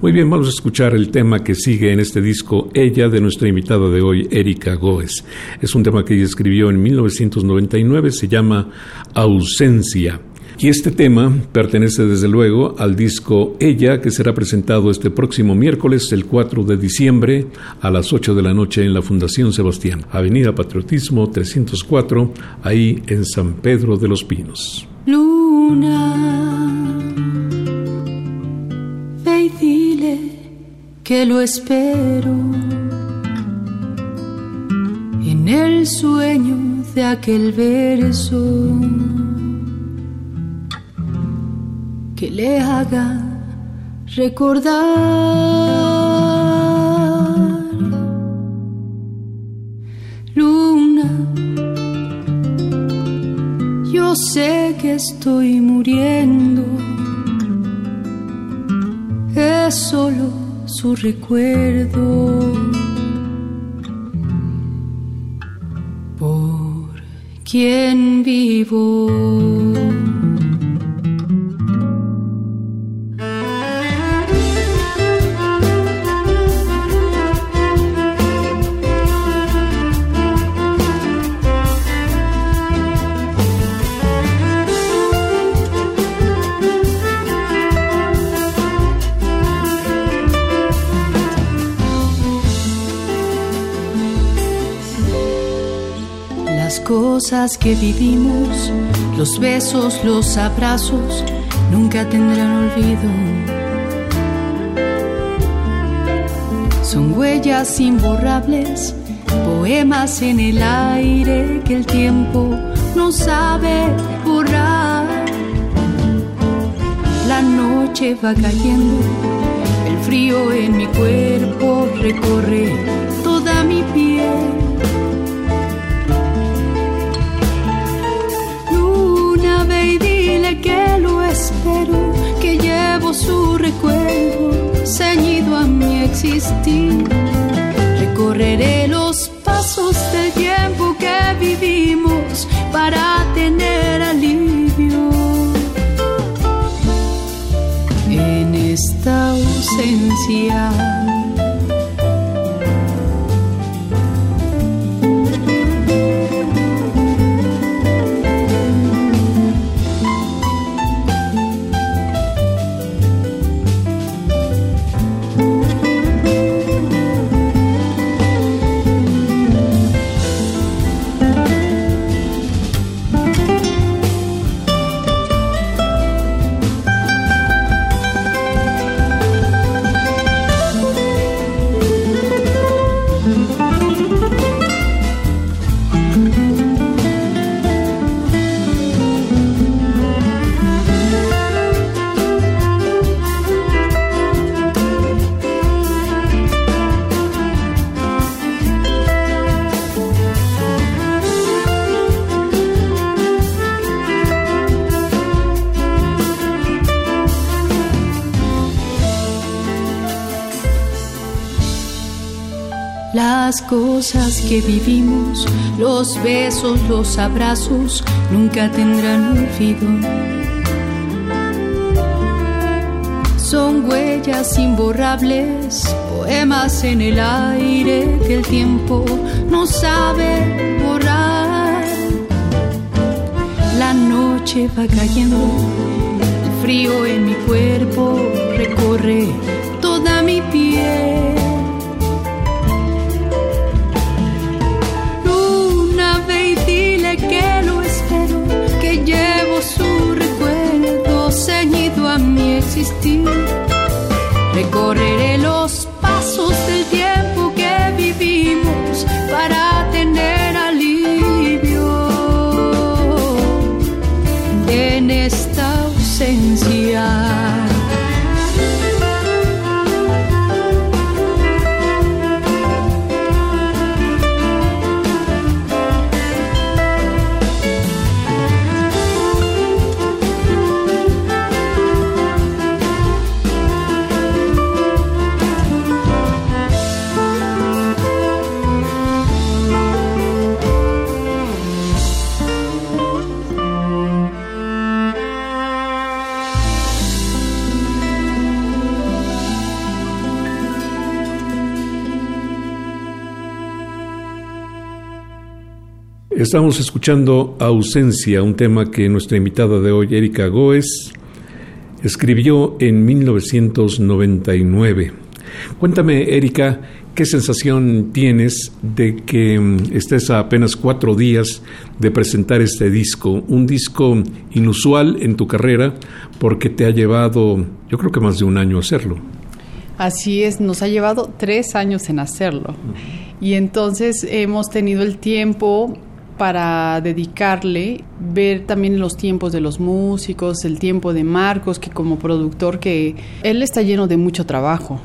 Muy bien, vamos a escuchar el tema que sigue en este disco, Ella, de nuestra invitada de hoy, Erika Goes. Es un tema que ella escribió en 1999, se llama Ausencia. Y este tema pertenece desde luego al disco Ella, que será presentado este próximo miércoles, el 4 de diciembre, a las 8 de la noche en la Fundación Sebastián, Avenida Patriotismo 304, ahí en San Pedro de los Pinos. Luna, ve y dile que lo espero en el sueño de aquel verso que le haga recordar. Luna, yo sé que estoy muriendo, es solo su recuerdo. Por quien vivo. Cosas que vivimos, los besos, los abrazos, nunca tendrán olvido. Son huellas imborrables, poemas en el aire que el tiempo no sabe borrar. La noche va cayendo, el frío en mi cuerpo recorre toda mi piel. Que lo espero, que llevo su recuerdo ceñido a existir. Recorreré los pasos del tiempo que vivimos para tener alivio en esta ausencia. Que vivimos, los besos, los abrazos, nunca tendrán olvido. Son huellas imborrables, poemas en el aire que el tiempo no sabe borrar. La noche va cayendo, el frío en mi cuerpo recorre Recorreré los Estamos escuchando Ausencia, un tema que nuestra invitada de hoy, Erika Goes, escribió en 1999. Cuéntame, Erika, ¿qué sensación tienes de que mm, estés a apenas cuatro días de presentar este disco? Un disco inusual en tu carrera porque te ha llevado, yo creo que más de un año hacerlo. Así es, nos ha llevado tres años en hacerlo. Y entonces hemos tenido el tiempo para dedicarle, ver también los tiempos de los músicos, el tiempo de Marcos, que como productor, que él está lleno de mucho trabajo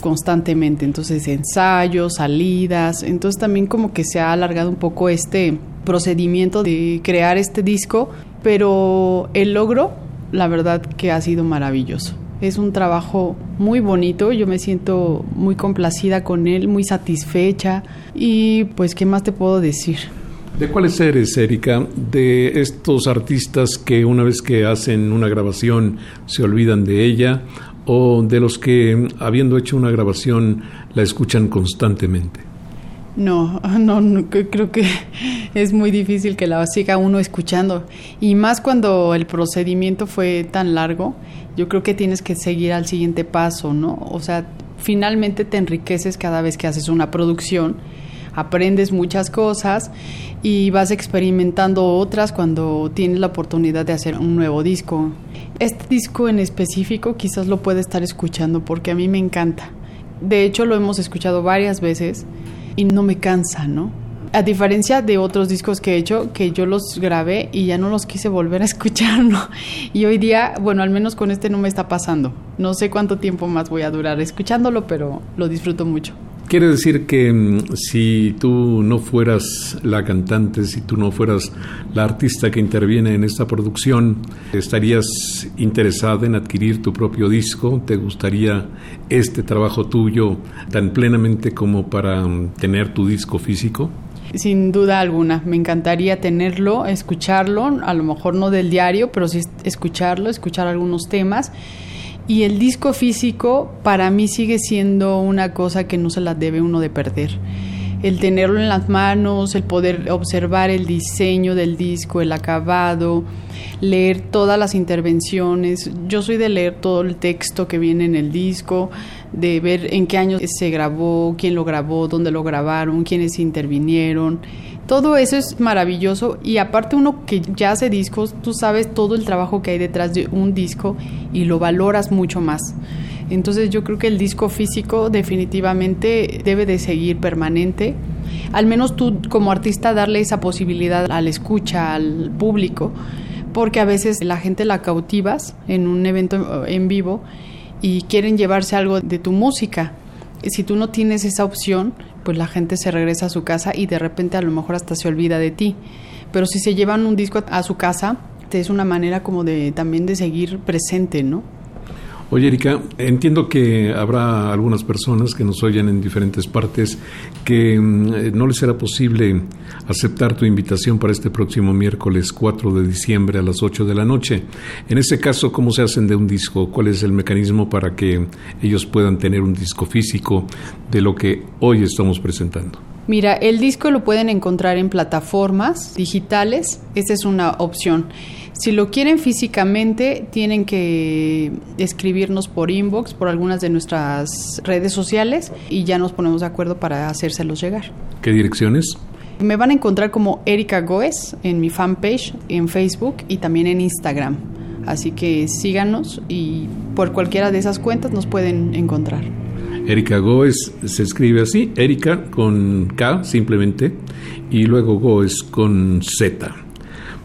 constantemente, entonces ensayos, salidas, entonces también como que se ha alargado un poco este procedimiento de crear este disco, pero el logro, la verdad que ha sido maravilloso. Es un trabajo muy bonito, yo me siento muy complacida con él, muy satisfecha y pues qué más te puedo decir. ¿De cuáles eres, Erika? ¿De estos artistas que una vez que hacen una grabación se olvidan de ella? ¿O de los que, habiendo hecho una grabación, la escuchan constantemente? No, no, no, creo que es muy difícil que la siga uno escuchando. Y más cuando el procedimiento fue tan largo, yo creo que tienes que seguir al siguiente paso, ¿no? O sea, finalmente te enriqueces cada vez que haces una producción, aprendes muchas cosas y vas experimentando otras cuando tienes la oportunidad de hacer un nuevo disco. Este disco en específico quizás lo puede estar escuchando porque a mí me encanta. De hecho, lo hemos escuchado varias veces y no me cansa, ¿no? A diferencia de otros discos que he hecho, que yo los grabé y ya no los quise volver a escuchar, ¿no? Y hoy día, bueno, al menos con este no me está pasando. No sé cuánto tiempo más voy a durar escuchándolo, pero lo disfruto mucho. Quiere decir que mm, si tú no fueras la cantante, si tú no fueras la artista que interviene en esta producción, ¿estarías interesada en adquirir tu propio disco? ¿Te gustaría este trabajo tuyo tan plenamente como para mm, tener tu disco físico? Sin duda alguna, me encantaría tenerlo, escucharlo, a lo mejor no del diario, pero sí escucharlo, escuchar algunos temas y el disco físico para mí sigue siendo una cosa que no se la debe uno de perder. El tenerlo en las manos, el poder observar el diseño del disco, el acabado, leer todas las intervenciones. Yo soy de leer todo el texto que viene en el disco, de ver en qué año se grabó, quién lo grabó, dónde lo grabaron, quiénes intervinieron todo eso es maravilloso y aparte uno que ya hace discos, tú sabes todo el trabajo que hay detrás de un disco y lo valoras mucho más. Entonces yo creo que el disco físico definitivamente debe de seguir permanente. Al menos tú como artista darle esa posibilidad al escucha, al público, porque a veces la gente la cautivas en un evento en vivo y quieren llevarse algo de tu música. Si tú no tienes esa opción, pues la gente se regresa a su casa y de repente a lo mejor hasta se olvida de ti. Pero si se llevan un disco a su casa, es una manera como de también de seguir presente, ¿no? Oye, Erika, entiendo que habrá algunas personas que nos oyen en diferentes partes que mm, no les será posible aceptar tu invitación para este próximo miércoles 4 de diciembre a las 8 de la noche. En ese caso, ¿cómo se hacen de un disco? ¿Cuál es el mecanismo para que ellos puedan tener un disco físico de lo que hoy estamos presentando? Mira, el disco lo pueden encontrar en plataformas digitales, esa es una opción. Si lo quieren físicamente, tienen que escribirnos por inbox, por algunas de nuestras redes sociales y ya nos ponemos de acuerdo para hacérselos llegar. ¿Qué direcciones? Me van a encontrar como Erika Goes en mi fanpage en Facebook y también en Instagram. Así que síganos y por cualquiera de esas cuentas nos pueden encontrar. Erika Goes se escribe así, Erika con K simplemente y luego Goes con Z.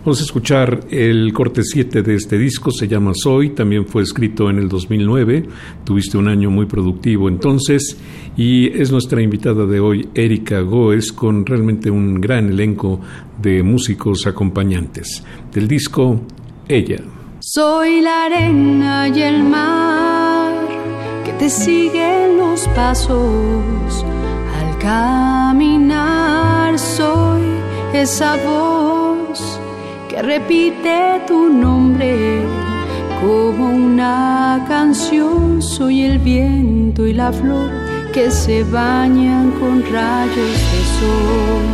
Vamos a escuchar el corte 7 de este disco, se llama Soy, también fue escrito en el 2009, tuviste un año muy productivo entonces, y es nuestra invitada de hoy, Erika Goes, con realmente un gran elenco de músicos acompañantes. Del disco, Ella. Soy la arena y el mar que te siguen los pasos al caminar. Soy esa voz que repite tu nombre como una canción. Soy el viento y la flor que se bañan con rayos de sol.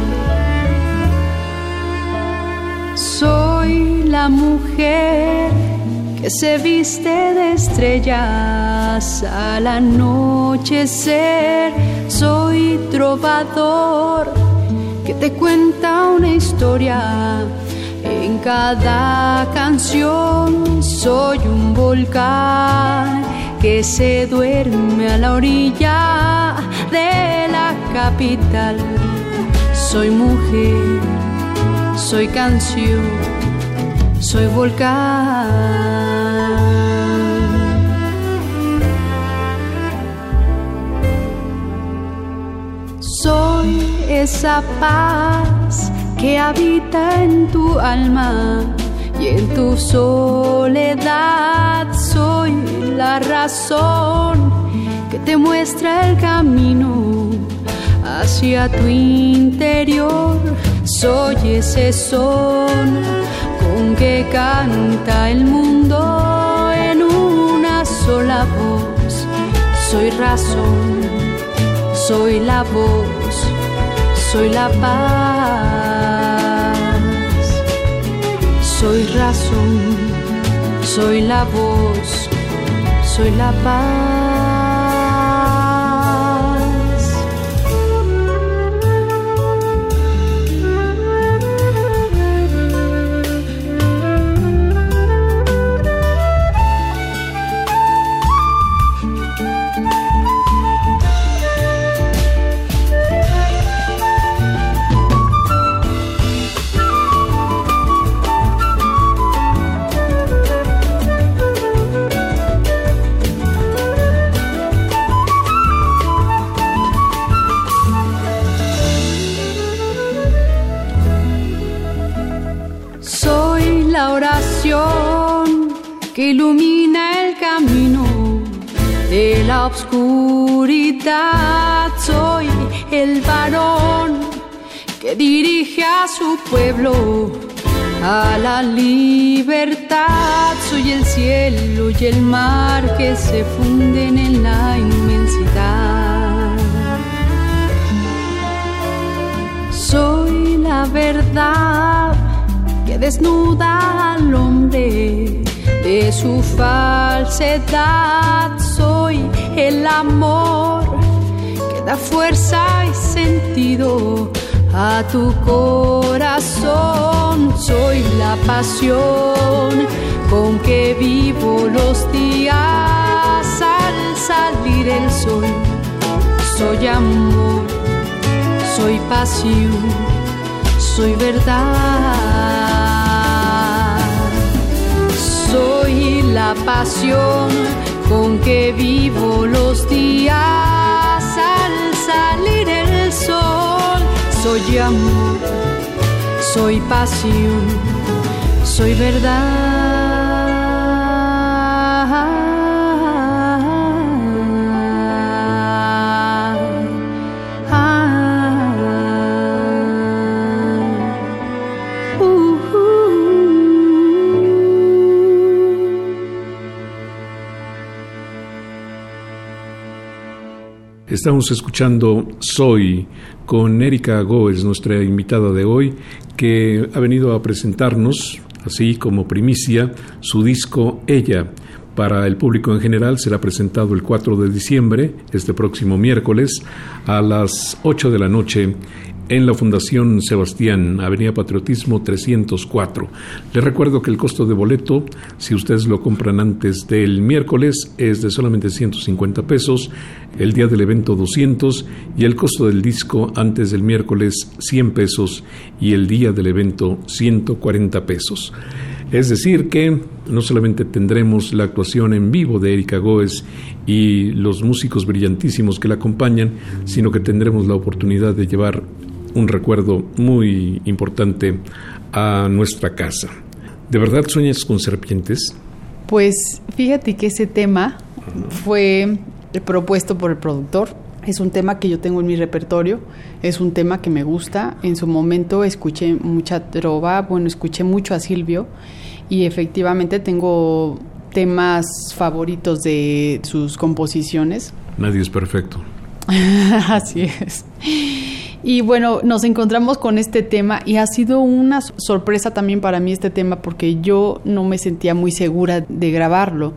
Soy la mujer que se viste de estrellas al anochecer. Soy trovador que te cuenta una historia en cada canción soy un volcán que se duerme a la orilla de la capital. Soy mujer, soy canción, soy volcán. Soy esa paz que habita en tu alma y en tu soledad soy la razón que te muestra el camino hacia tu interior. Soy ese son con que canta el mundo en una sola voz. Soy razón, soy la voz, soy la paz. Soy razón, soy la voz, soy la paz. Ilumina el camino de la oscuridad. Soy el varón que dirige a su pueblo a la libertad. Soy el cielo y el mar que se funden en la inmensidad. Soy la verdad que desnuda al hombre de su falsedad. Soy el amor que da fuerza y sentido a tu corazón. Soy la pasión con que vivo los días al salir el sol. Soy amor, soy pasión, soy verdad. La pasión con que vivo los días al salir el sol. Soy amor, soy pasión, soy verdad. Estamos escuchando Soy con Erika Goes, nuestra invitada de hoy, que ha venido a presentarnos, así como primicia, su disco Ella. Para el público en general será presentado el 4 de diciembre, este próximo miércoles, a las 8 de la noche en la Fundación Sebastián, Avenida Patriotismo 304. Les recuerdo que el costo de boleto, si ustedes lo compran antes del miércoles, es de solamente 150 pesos, el día del evento 200 y el costo del disco antes del miércoles 100 pesos y el día del evento 140 pesos. Es decir, que no solamente tendremos la actuación en vivo de Erika Goes y los músicos brillantísimos que la acompañan, sino que tendremos la oportunidad de llevar un recuerdo muy importante a nuestra casa. ¿De verdad sueñas con serpientes? Pues fíjate que ese tema fue propuesto por el productor. Es un tema que yo tengo en mi repertorio, es un tema que me gusta. En su momento escuché mucha trova, bueno, escuché mucho a Silvio y efectivamente tengo temas favoritos de sus composiciones. Nadie es perfecto. Así es. Y bueno, nos encontramos con este tema y ha sido una sorpresa también para mí este tema porque yo no me sentía muy segura de grabarlo,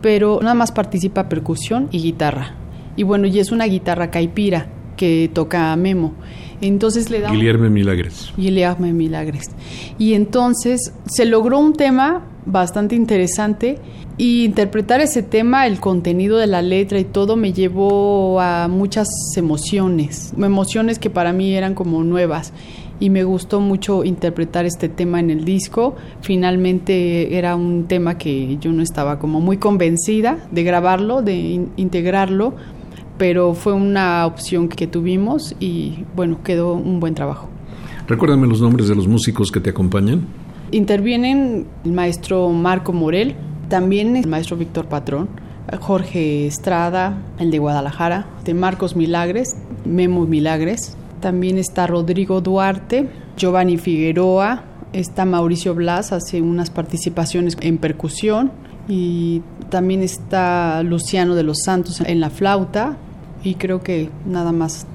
pero nada más participa percusión y guitarra. Y bueno, y es una guitarra caipira que toca Memo. Entonces le da Guillermo Milagres. Guillermo Milagres. Y entonces se logró un tema bastante interesante y interpretar ese tema, el contenido de la letra y todo me llevó a muchas emociones, emociones que para mí eran como nuevas y me gustó mucho interpretar este tema en el disco. Finalmente era un tema que yo no estaba como muy convencida de grabarlo, de in- integrarlo, pero fue una opción que tuvimos y bueno, quedó un buen trabajo. Recuérdame los nombres de los músicos que te acompañan. Intervienen el maestro Marco Morel, también el maestro Víctor Patrón, Jorge Estrada, el de Guadalajara, de Marcos Milagres, Memo Milagres, también está Rodrigo Duarte, Giovanni Figueroa, está Mauricio Blas, hace unas participaciones en percusión. Y también está Luciano de los Santos en la flauta. Y creo que nada más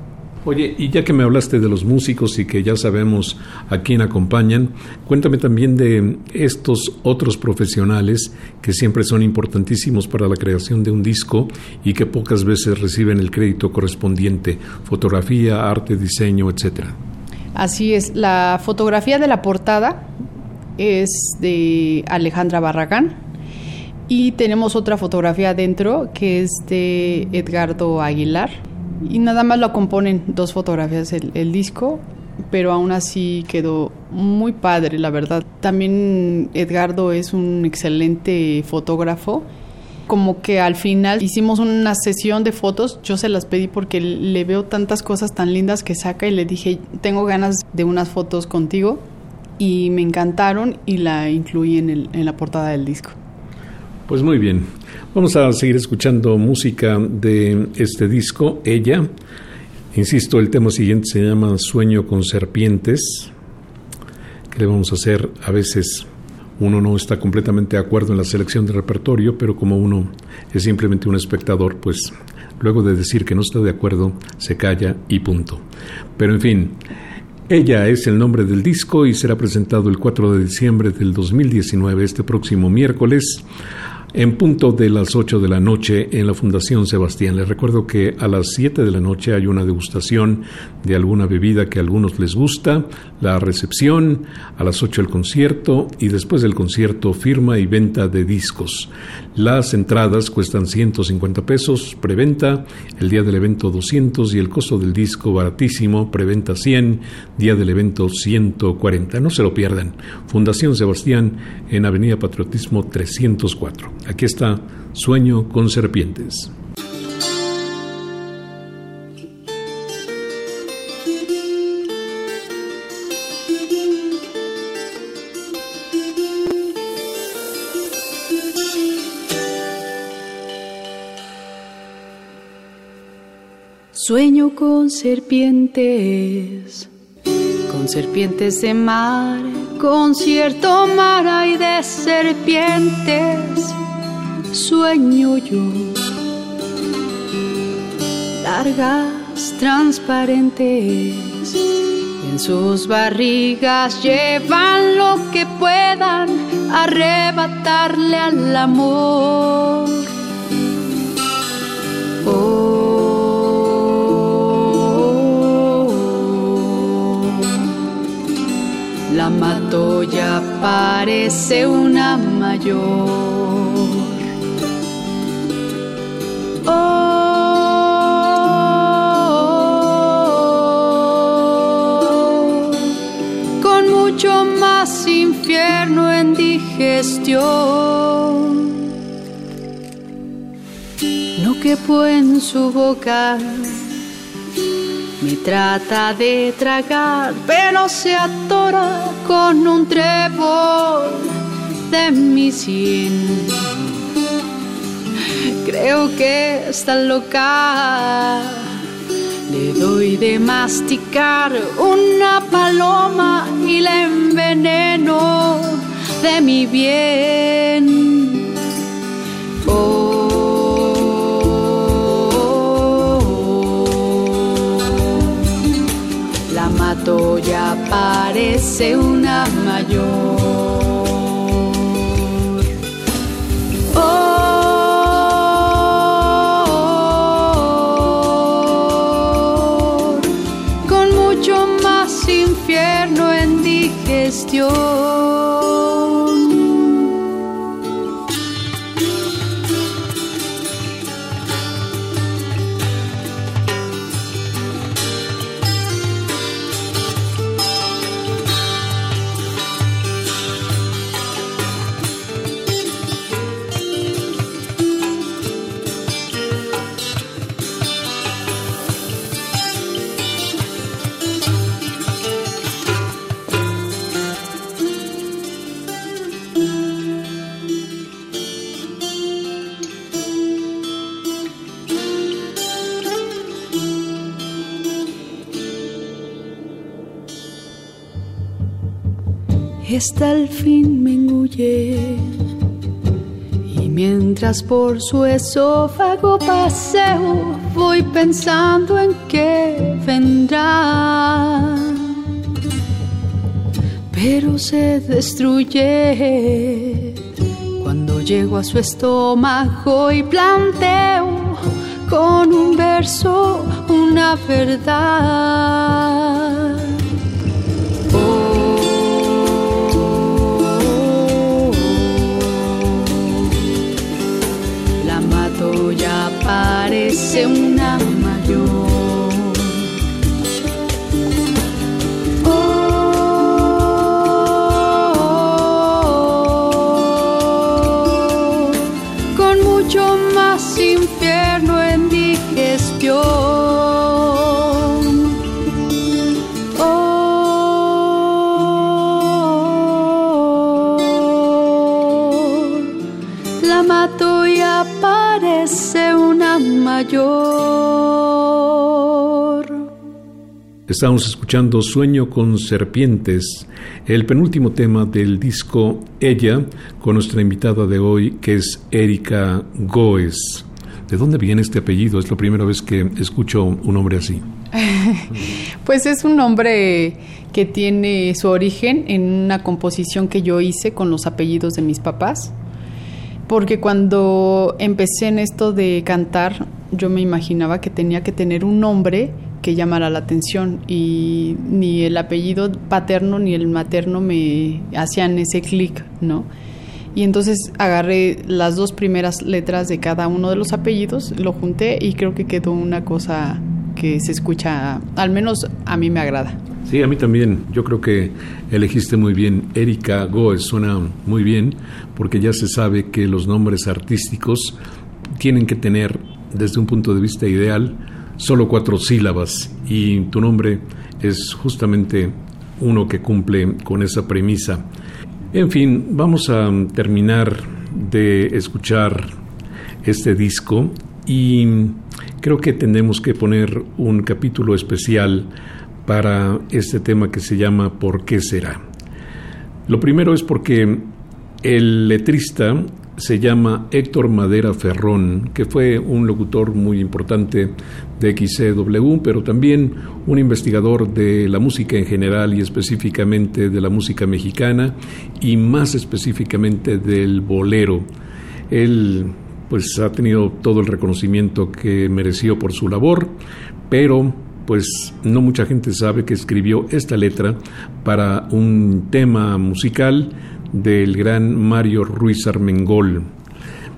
Oye, y ya que me hablaste de los músicos y que ya sabemos a quién acompañan, cuéntame también de estos otros profesionales que siempre son importantísimos para la creación de un disco y que pocas veces reciben el crédito correspondiente, fotografía, arte, diseño, etcétera. Así es, la fotografía de la portada es de Alejandra Barragán y tenemos otra fotografía adentro que es de Edgardo Aguilar y nada más lo componen dos fotografías el, el disco, pero aún así quedó muy padre, la verdad. También Edgardo es un excelente fotógrafo como que al final hicimos una sesión de fotos, yo se las pedí porque le veo tantas cosas tan lindas que saca y le dije, tengo ganas de unas fotos contigo y me encantaron y la incluí en, el, en la portada del disco. Pues muy bien, vamos a seguir escuchando música de este disco, Ella. Insisto, el tema siguiente se llama Sueño con serpientes. ¿Qué le vamos a hacer? A veces uno no está completamente de acuerdo en la selección de repertorio, pero como uno es simplemente un espectador, pues luego de decir que no está de acuerdo, se calla y punto. Pero en fin, ella es el nombre del disco y será presentado el 4 de diciembre del 2019, este próximo miércoles, en punto de las 8 de la noche en la Fundación Sebastián. Les recuerdo que a las 7 de la noche hay una degustación de alguna bebida que a algunos les gusta, la recepción, a las 8 el concierto y después del concierto firma y venta de discos. Las entradas cuestan 150 pesos, preventa, el día del evento 200 y el costo del disco baratísimo, preventa 100, día del evento 140. No se lo pierdan. Fundación Sebastián en Avenida Patriotismo 304. Aquí está Sueño con Serpientes. Sueño con serpientes, con serpientes de mar, con cierto mar hay de serpientes. Sueño yo, largas, transparentes, en sus barrigas llevan lo que puedan arrebatarle al amor. Oh, la matoya parece una mayor. Oh, con mucho más infierno en digestión. No quepo en su boca. Me trata de tragar, pero se atora con un trébol de mi sien. Creo que está loca. Le doy de masticar una paloma y la enveneno de mi bien. Oh, mato ya parece una mayor. Oh, con mucho más infierno en digestión. Esta al fin me engulle y mientras por su esófago paseo voy pensando en qué vendrá. Pero se destruye cuando llego a su estómago y planteo con un verso una verdad. Ya parece una mayor. Oh, con mucho más infierno en digestión. La mato y aparece una mayor. Estamos escuchando Sueño con Serpientes, el penúltimo tema del disco Ella, con nuestra invitada de hoy, que es Erika Goes. ¿De dónde viene este apellido? Es la primera vez que escucho un nombre así. Pues es un nombre que tiene su origen en una composición que yo hice con los apellidos de mis papás. Porque cuando empecé en esto de cantar, yo me imaginaba que tenía que tener un nombre que llamara la atención y ni el apellido paterno ni el materno me hacían ese clic, ¿no? Y entonces agarré las dos primeras letras de cada uno de los apellidos, lo junté y creo que quedó una cosa que se escucha, al menos a mí me agrada. Sí, a mí también. Yo creo que elegiste muy bien. Erika Goes suena muy bien porque ya se sabe que los nombres artísticos tienen que tener, desde un punto de vista ideal, solo cuatro sílabas y tu nombre es justamente uno que cumple con esa premisa. En fin, vamos a terminar de escuchar este disco y creo que tenemos que poner un capítulo especial para este tema que se llama ¿Por qué será? Lo primero es porque el letrista se llama Héctor Madera Ferrón, que fue un locutor muy importante de XCW, pero también un investigador de la música en general y específicamente de la música mexicana y más específicamente del bolero. Él pues ha tenido todo el reconocimiento que mereció por su labor, pero pues no mucha gente sabe que escribió esta letra para un tema musical del gran Mario Ruiz Armengol.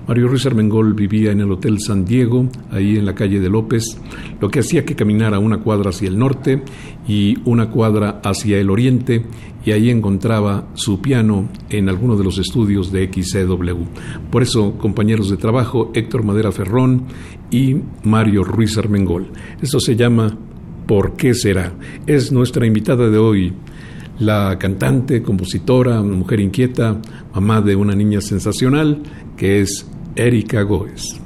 Mario Ruiz Armengol vivía en el Hotel San Diego, ahí en la calle de López, lo que hacía que caminara una cuadra hacia el norte y una cuadra hacia el oriente, y ahí encontraba su piano en alguno de los estudios de XCW. Por eso, compañeros de trabajo, Héctor Madera Ferrón y Mario Ruiz Armengol. Esto se llama ¿Por qué será? Es nuestra invitada de hoy, la cantante, compositora, mujer inquieta, mamá de una niña sensacional, que es Erika Goes.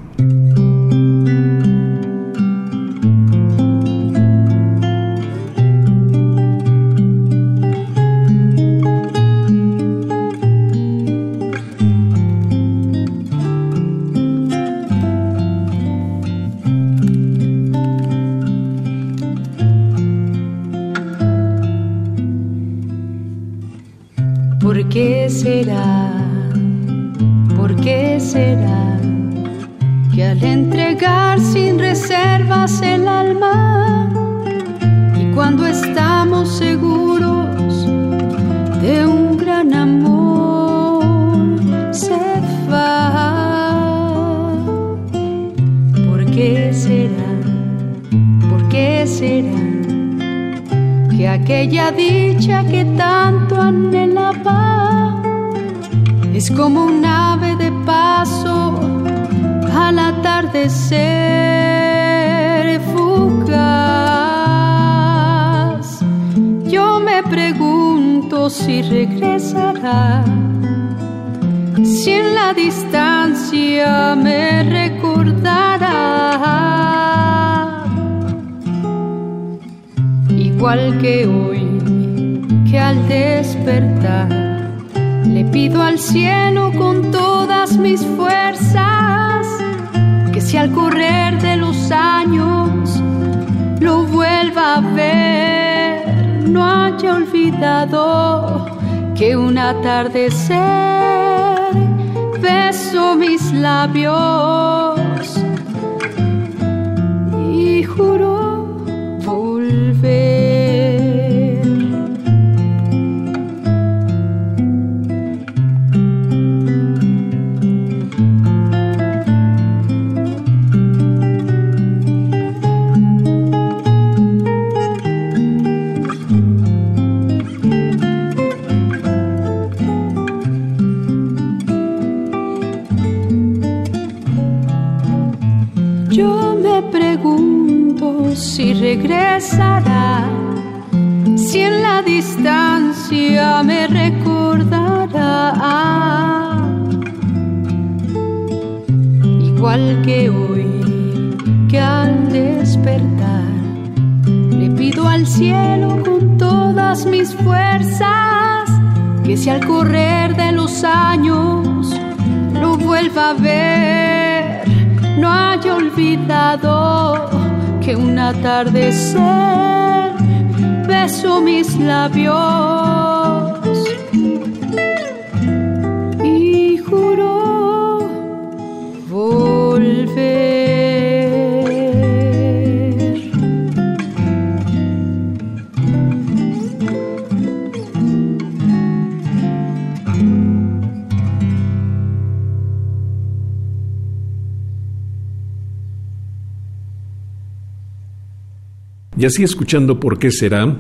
Y así escuchando por qué será,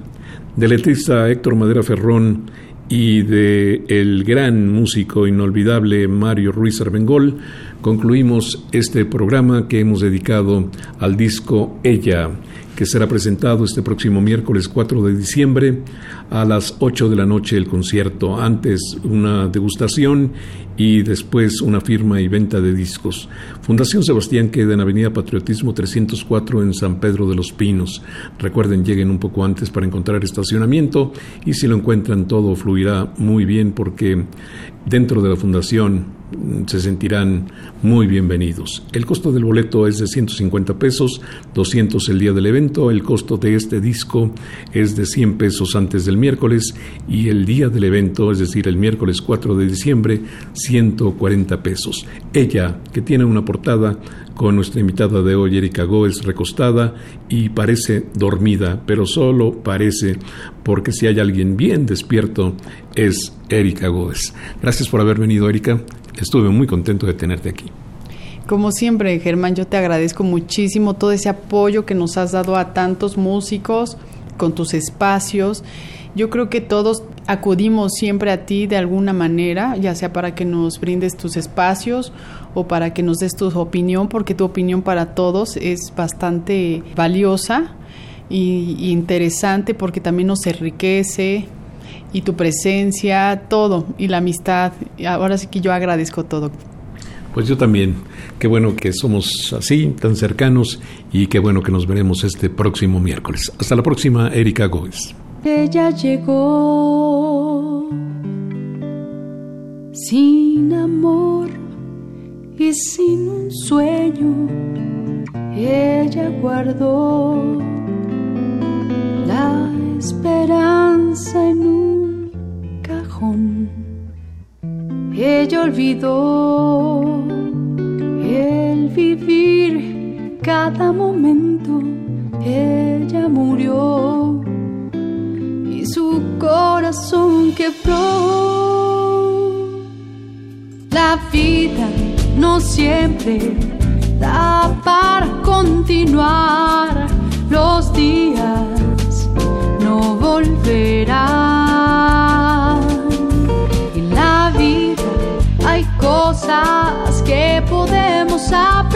del letrista Héctor Madera Ferrón y de el gran músico inolvidable Mario Ruiz Armengol, concluimos este programa que hemos dedicado al disco Ella, que será presentado este próximo miércoles 4 de diciembre a las 8 de la noche el concierto, antes una degustación y después una firma y venta de discos. Fundación Sebastián queda en Avenida Patriotismo 304 en San Pedro de los Pinos. Recuerden, lleguen un poco antes para encontrar estacionamiento y si lo encuentran todo fluirá muy bien porque dentro de la fundación se sentirán muy bienvenidos. El costo del boleto es de 150 pesos, 200 el día del evento, el costo de este disco es de 100 pesos antes del miércoles y el día del evento, es decir, el miércoles 4 de diciembre, 140 pesos. Ella, que tiene una portada con nuestra invitada de hoy, Erika Goes, recostada y parece dormida, pero solo parece, porque si hay alguien bien despierto es Erika Goes. Gracias por haber venido, Erika. Estuve muy contento de tenerte aquí. Como siempre, Germán, yo te agradezco muchísimo todo ese apoyo que nos has dado a tantos músicos con tus espacios. Yo creo que todos acudimos siempre a ti de alguna manera, ya sea para que nos brindes tus espacios o para que nos des tu opinión, porque tu opinión para todos es bastante valiosa y, interesante porque también nos enriquece y tu presencia, todo, y la amistad. Ahora sí que yo agradezco todo. Pues yo también. Qué bueno que somos así, tan cercanos, y qué bueno que nos veremos este próximo miércoles. Hasta la próxima, Erika Gómez. Ella llegó sin amor y sin un sueño. Ella guardó la esperanza en un cajón. Ella olvidó el vivir cada momento. Ella murió su corazón quebró. La vida no siempre da para continuar los días no volverán. En la vida hay cosas que podemos aprender.